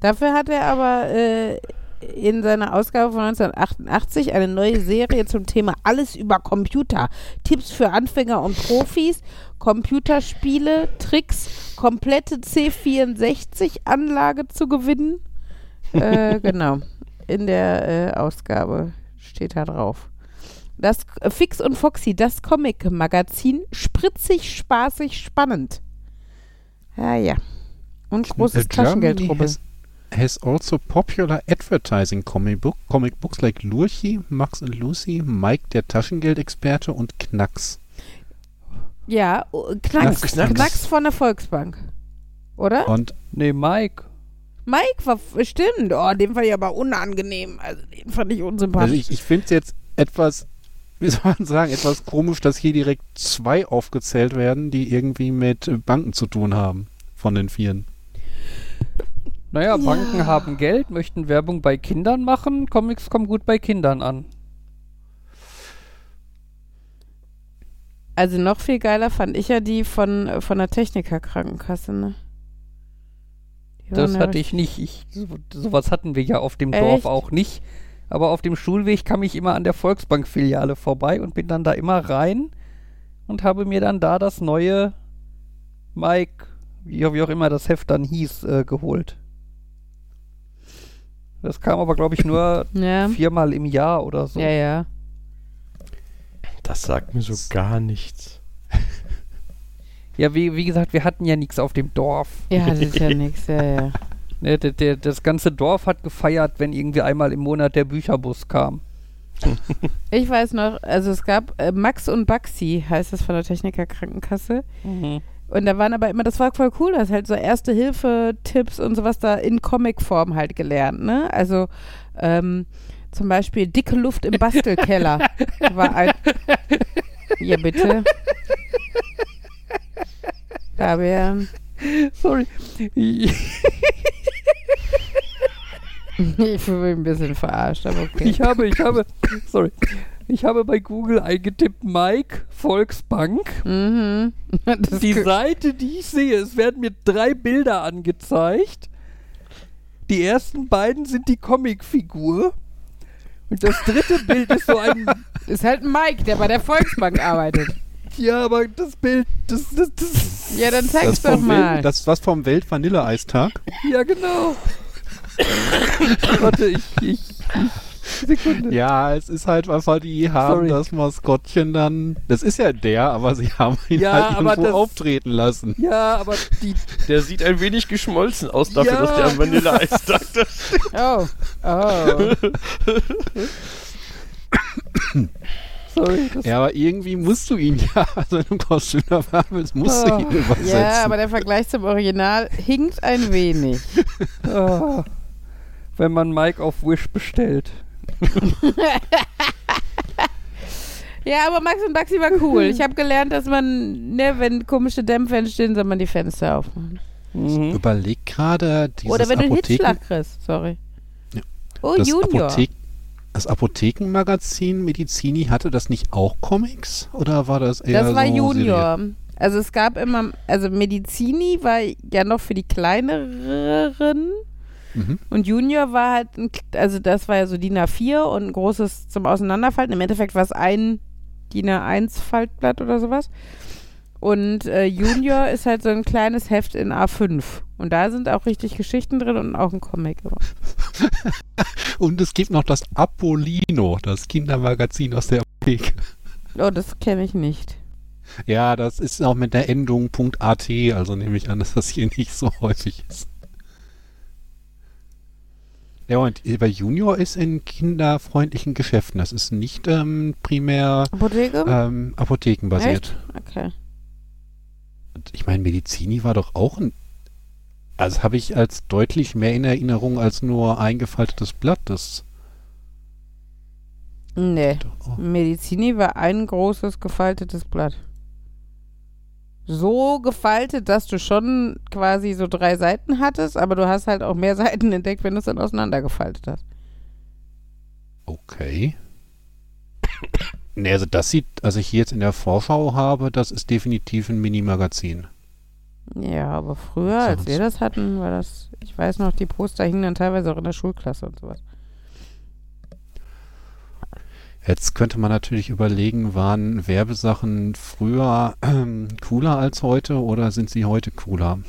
Dafür hat er aber äh, in seiner Ausgabe von 1988 eine neue Serie zum Thema Alles über Computer. Tipps für Anfänger und Profis, Computerspiele, Tricks, komplette C64-Anlage zu gewinnen. äh, genau. In der äh, Ausgabe steht da drauf. Das äh, Fix und Foxy, das Comic-Magazin, spritzig, spaßig, spannend. Ja, ja. Und großes Taschengeldrubbel. Has, has also popular advertising comic, book, comic books like Lurchi, Max and Lucy, Mike der Taschengeldexperte und Knacks. Ja, oh, Knacks, Knacks. Knacks. Knacks. von der Volksbank. Oder? Und Nee, Mike. Mike war stimmt. Oh, den fand ich aber unangenehm. Also den fand ich unsympathisch. also ich, ich finde es jetzt etwas, wie soll man sagen, etwas komisch, dass hier direkt zwei aufgezählt werden, die irgendwie mit Banken zu tun haben von den Vieren. Naja, Banken haben Geld, möchten Werbung bei Kindern machen. Comics kommen gut bei Kindern an. Also noch viel geiler fand ich ja die von, äh, von der Techniker-Krankenkasse, ne? Das ja hatte ich nicht. Ich, so, sowas hatten wir ja auf dem Echt? Dorf auch nicht. Aber auf dem Schulweg kam ich immer an der Volksbank-Filiale vorbei und bin dann da immer rein und habe mir dann da das neue Mike, wie, wie auch immer das Heft dann hieß, äh, geholt. Das kam aber, glaube ich, nur Ja, viermal im Jahr oder so. ja, ja. Das sagt mir so gar nichts. Ja, wie, wie gesagt, wir hatten ja nichts auf dem Dorf. Ja, das ist ja nix, ja, ja. Ne, der, der, das ganze Dorf hat gefeiert, wenn irgendwie einmal im Monat der Bücherbus kam. Ich weiß noch, also es gab äh, Max und Baxi, heißt das von der Techniker Krankenkasse. Und da waren aber immer, das war voll cool, das halt so Erste-Hilfe-Tipps und sowas da in Comicform halt gelernt, ne? Also ähm, zum Beispiel dicke Luft im Bastelkeller war ein. Ja, bitte. Fabian. Sorry. Ich fühle mich ein bisschen verarscht, aber okay. Ich habe, ich habe, sorry. Ich habe bei Google eingetippt Mike Volksbank. Mhm. Die Seite, die ich sehe, es werden mir drei Bilder angezeigt. Die ersten beiden sind die Comicfigur. Und das dritte Bild ist so ein. ist halt ein Mike, der bei der Volksbank arbeitet. Ja, aber das Bild, das, das, das Ja, dann Das, zeig's doch mal. Welt, das ist was vom Welt-Vanilleeistag. ja genau. Warte, ich, ich, ich Sekunde. Ja, es ist halt einfach, die haben Sorry. das Maskottchen dann. Das ist ja der, aber sie haben ihn Ja, halt irgendwo das- auftreten lassen. Ja, aber die, Der sieht ein wenig geschmolzen aus dafür, Ja. dass der am Vanilleeistag da steht. Oh, oh. sorry, das, Ja, aber irgendwie musst du ihn ja, also in einem Kostüm dabei bist, musst du Ah. ihn übersetzen. Ja, aber der Vergleich zum Original hinkt ein wenig. ah, wenn man Mike auf Wish bestellt. Ja, aber Max und Baxi war cool. Ich habe gelernt, dass man, ne, wenn komische Dämpfe entstehen, soll man die Fenster aufmachen. Mhm. Überleg gerade, dieses Oder wenn du einen Hitzschlag kriegst, sorry. Ja. Oh, das, Junior. Apothek, das Apothekenmagazin Medizini, hatte das nicht auch Comics? Oder war das eher Das war so Junior. Also es gab immer, also Medizini war ja noch für die kleineren Serie? Mhm. und Junior war halt, ein, also das war ja so DIN A4 und ein großes zum Auseinanderfalten. Im Endeffekt war es ein DIN A1 Faltblatt oder sowas. Und äh, Junior ist halt so ein kleines Heft in A5. Und da sind auch richtig Geschichten drin und auch ein Comic. Und es gibt noch das Apollino, das Kindermagazin aus der Apotheke. Oh, das kenne ich nicht. Ja, das ist auch mit der Endung .at, also nehme ich an, dass das hier nicht so häufig ist. Ja, und bei Junior ist in kinderfreundlichen Geschäften. Das ist nicht ähm, primär Apotheke? ähm, apothekenbasiert. Okay. Und ich meine, Medizini war doch auch ein. Also habe ich als deutlich mehr in Erinnerung als nur eingefaltetes Blatt. Das Nee. Medizini war ein großes gefaltetes Blatt. So gefaltet, dass du schon quasi so drei Seiten hattest, aber du hast halt auch mehr Seiten entdeckt, wenn du es dann auseinandergefaltet hast. Okay. Ne, also das sieht, also ich hier jetzt in der Vorschau habe, das ist definitiv ein Mini-Magazin. Ja, aber früher, als wir das hatten, war das, ich weiß noch, die Poster hingen dann teilweise auch in der Schulklasse und sowas. Jetzt könnte man natürlich überlegen, waren Werbesachen früher ähm, cooler als heute oder sind sie heute cooler?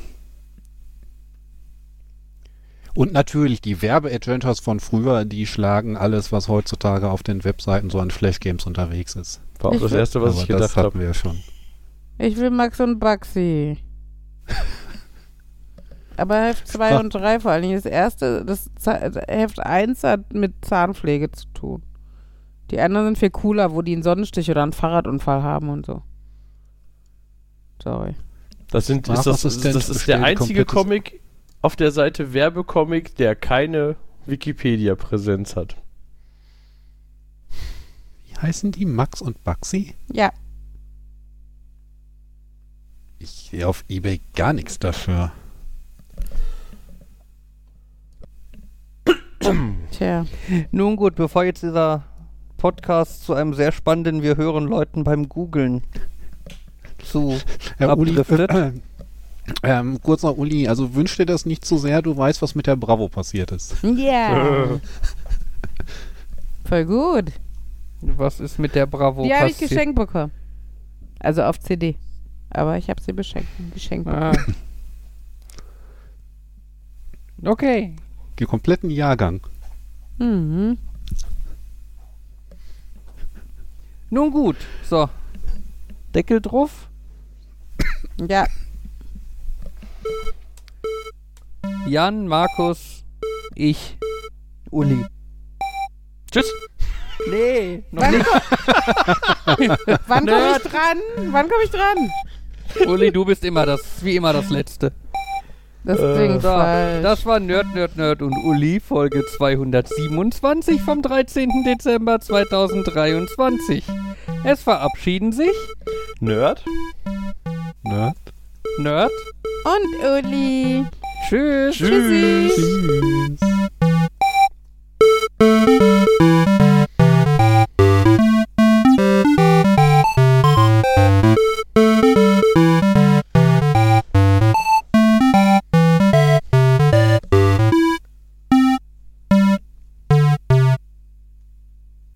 Und natürlich, die Werbeagentas von früher, die schlagen alles, was heutzutage auf den Webseiten so an Flashgames unterwegs ist. War auch Ich das will- Erste, was Aber ich das gedacht hatten habe. wir ja schon. Ich will Max und Baxi. aber Heft 2 und 3 vor allen Dingen. Das erste, das Heft 1 hat mit Zahnpflege zu tun. Die anderen sind viel cooler, wo die einen Sonnenstich oder einen Fahrradunfall haben und so. Sorry. Das, sind, ist das, das, das ist der einzige Comic auf der Seite Werbecomic, der keine Wikipedia-Präsenz hat. Wie heißen die? Max und Baxi? Ja, Ich sehe auf Ebay gar nichts dafür. tja. Nun gut, bevor jetzt dieser Podcast zu einem sehr spannenden Wir hören Leuten beim Googlen zu Herr Uli, äh, ähm, kurz noch Uli, also wünsch dir das nicht zu sehr, du weißt, was mit der Bravo passiert ist. Ja. Voll gut. Was ist mit der Bravo Die habe ich passiert? geschenkt bekommen. Also auf CD. Aber ich habe sie beschenkt, geschenkt bekommen. Ah. Okay. Den kompletten Jahrgang. Mhm. Nun gut. So. Deckel drauf. Ja. Jan, Markus, ich, Uli. Tschüss. Nee, noch Wann, nicht. wann komme ich dran? Wann komme ich dran? Uli, du bist immer das, wie immer das Letzte. Das Äh, falsch. das war Nerd, Nerd, Nerd und Uli, Folge 227 vom 13. Dezember 2023. Es verabschieden sich Nerd. Ne? Nerd. Und Uli. Tschüss. Tschüssi. Tschüss.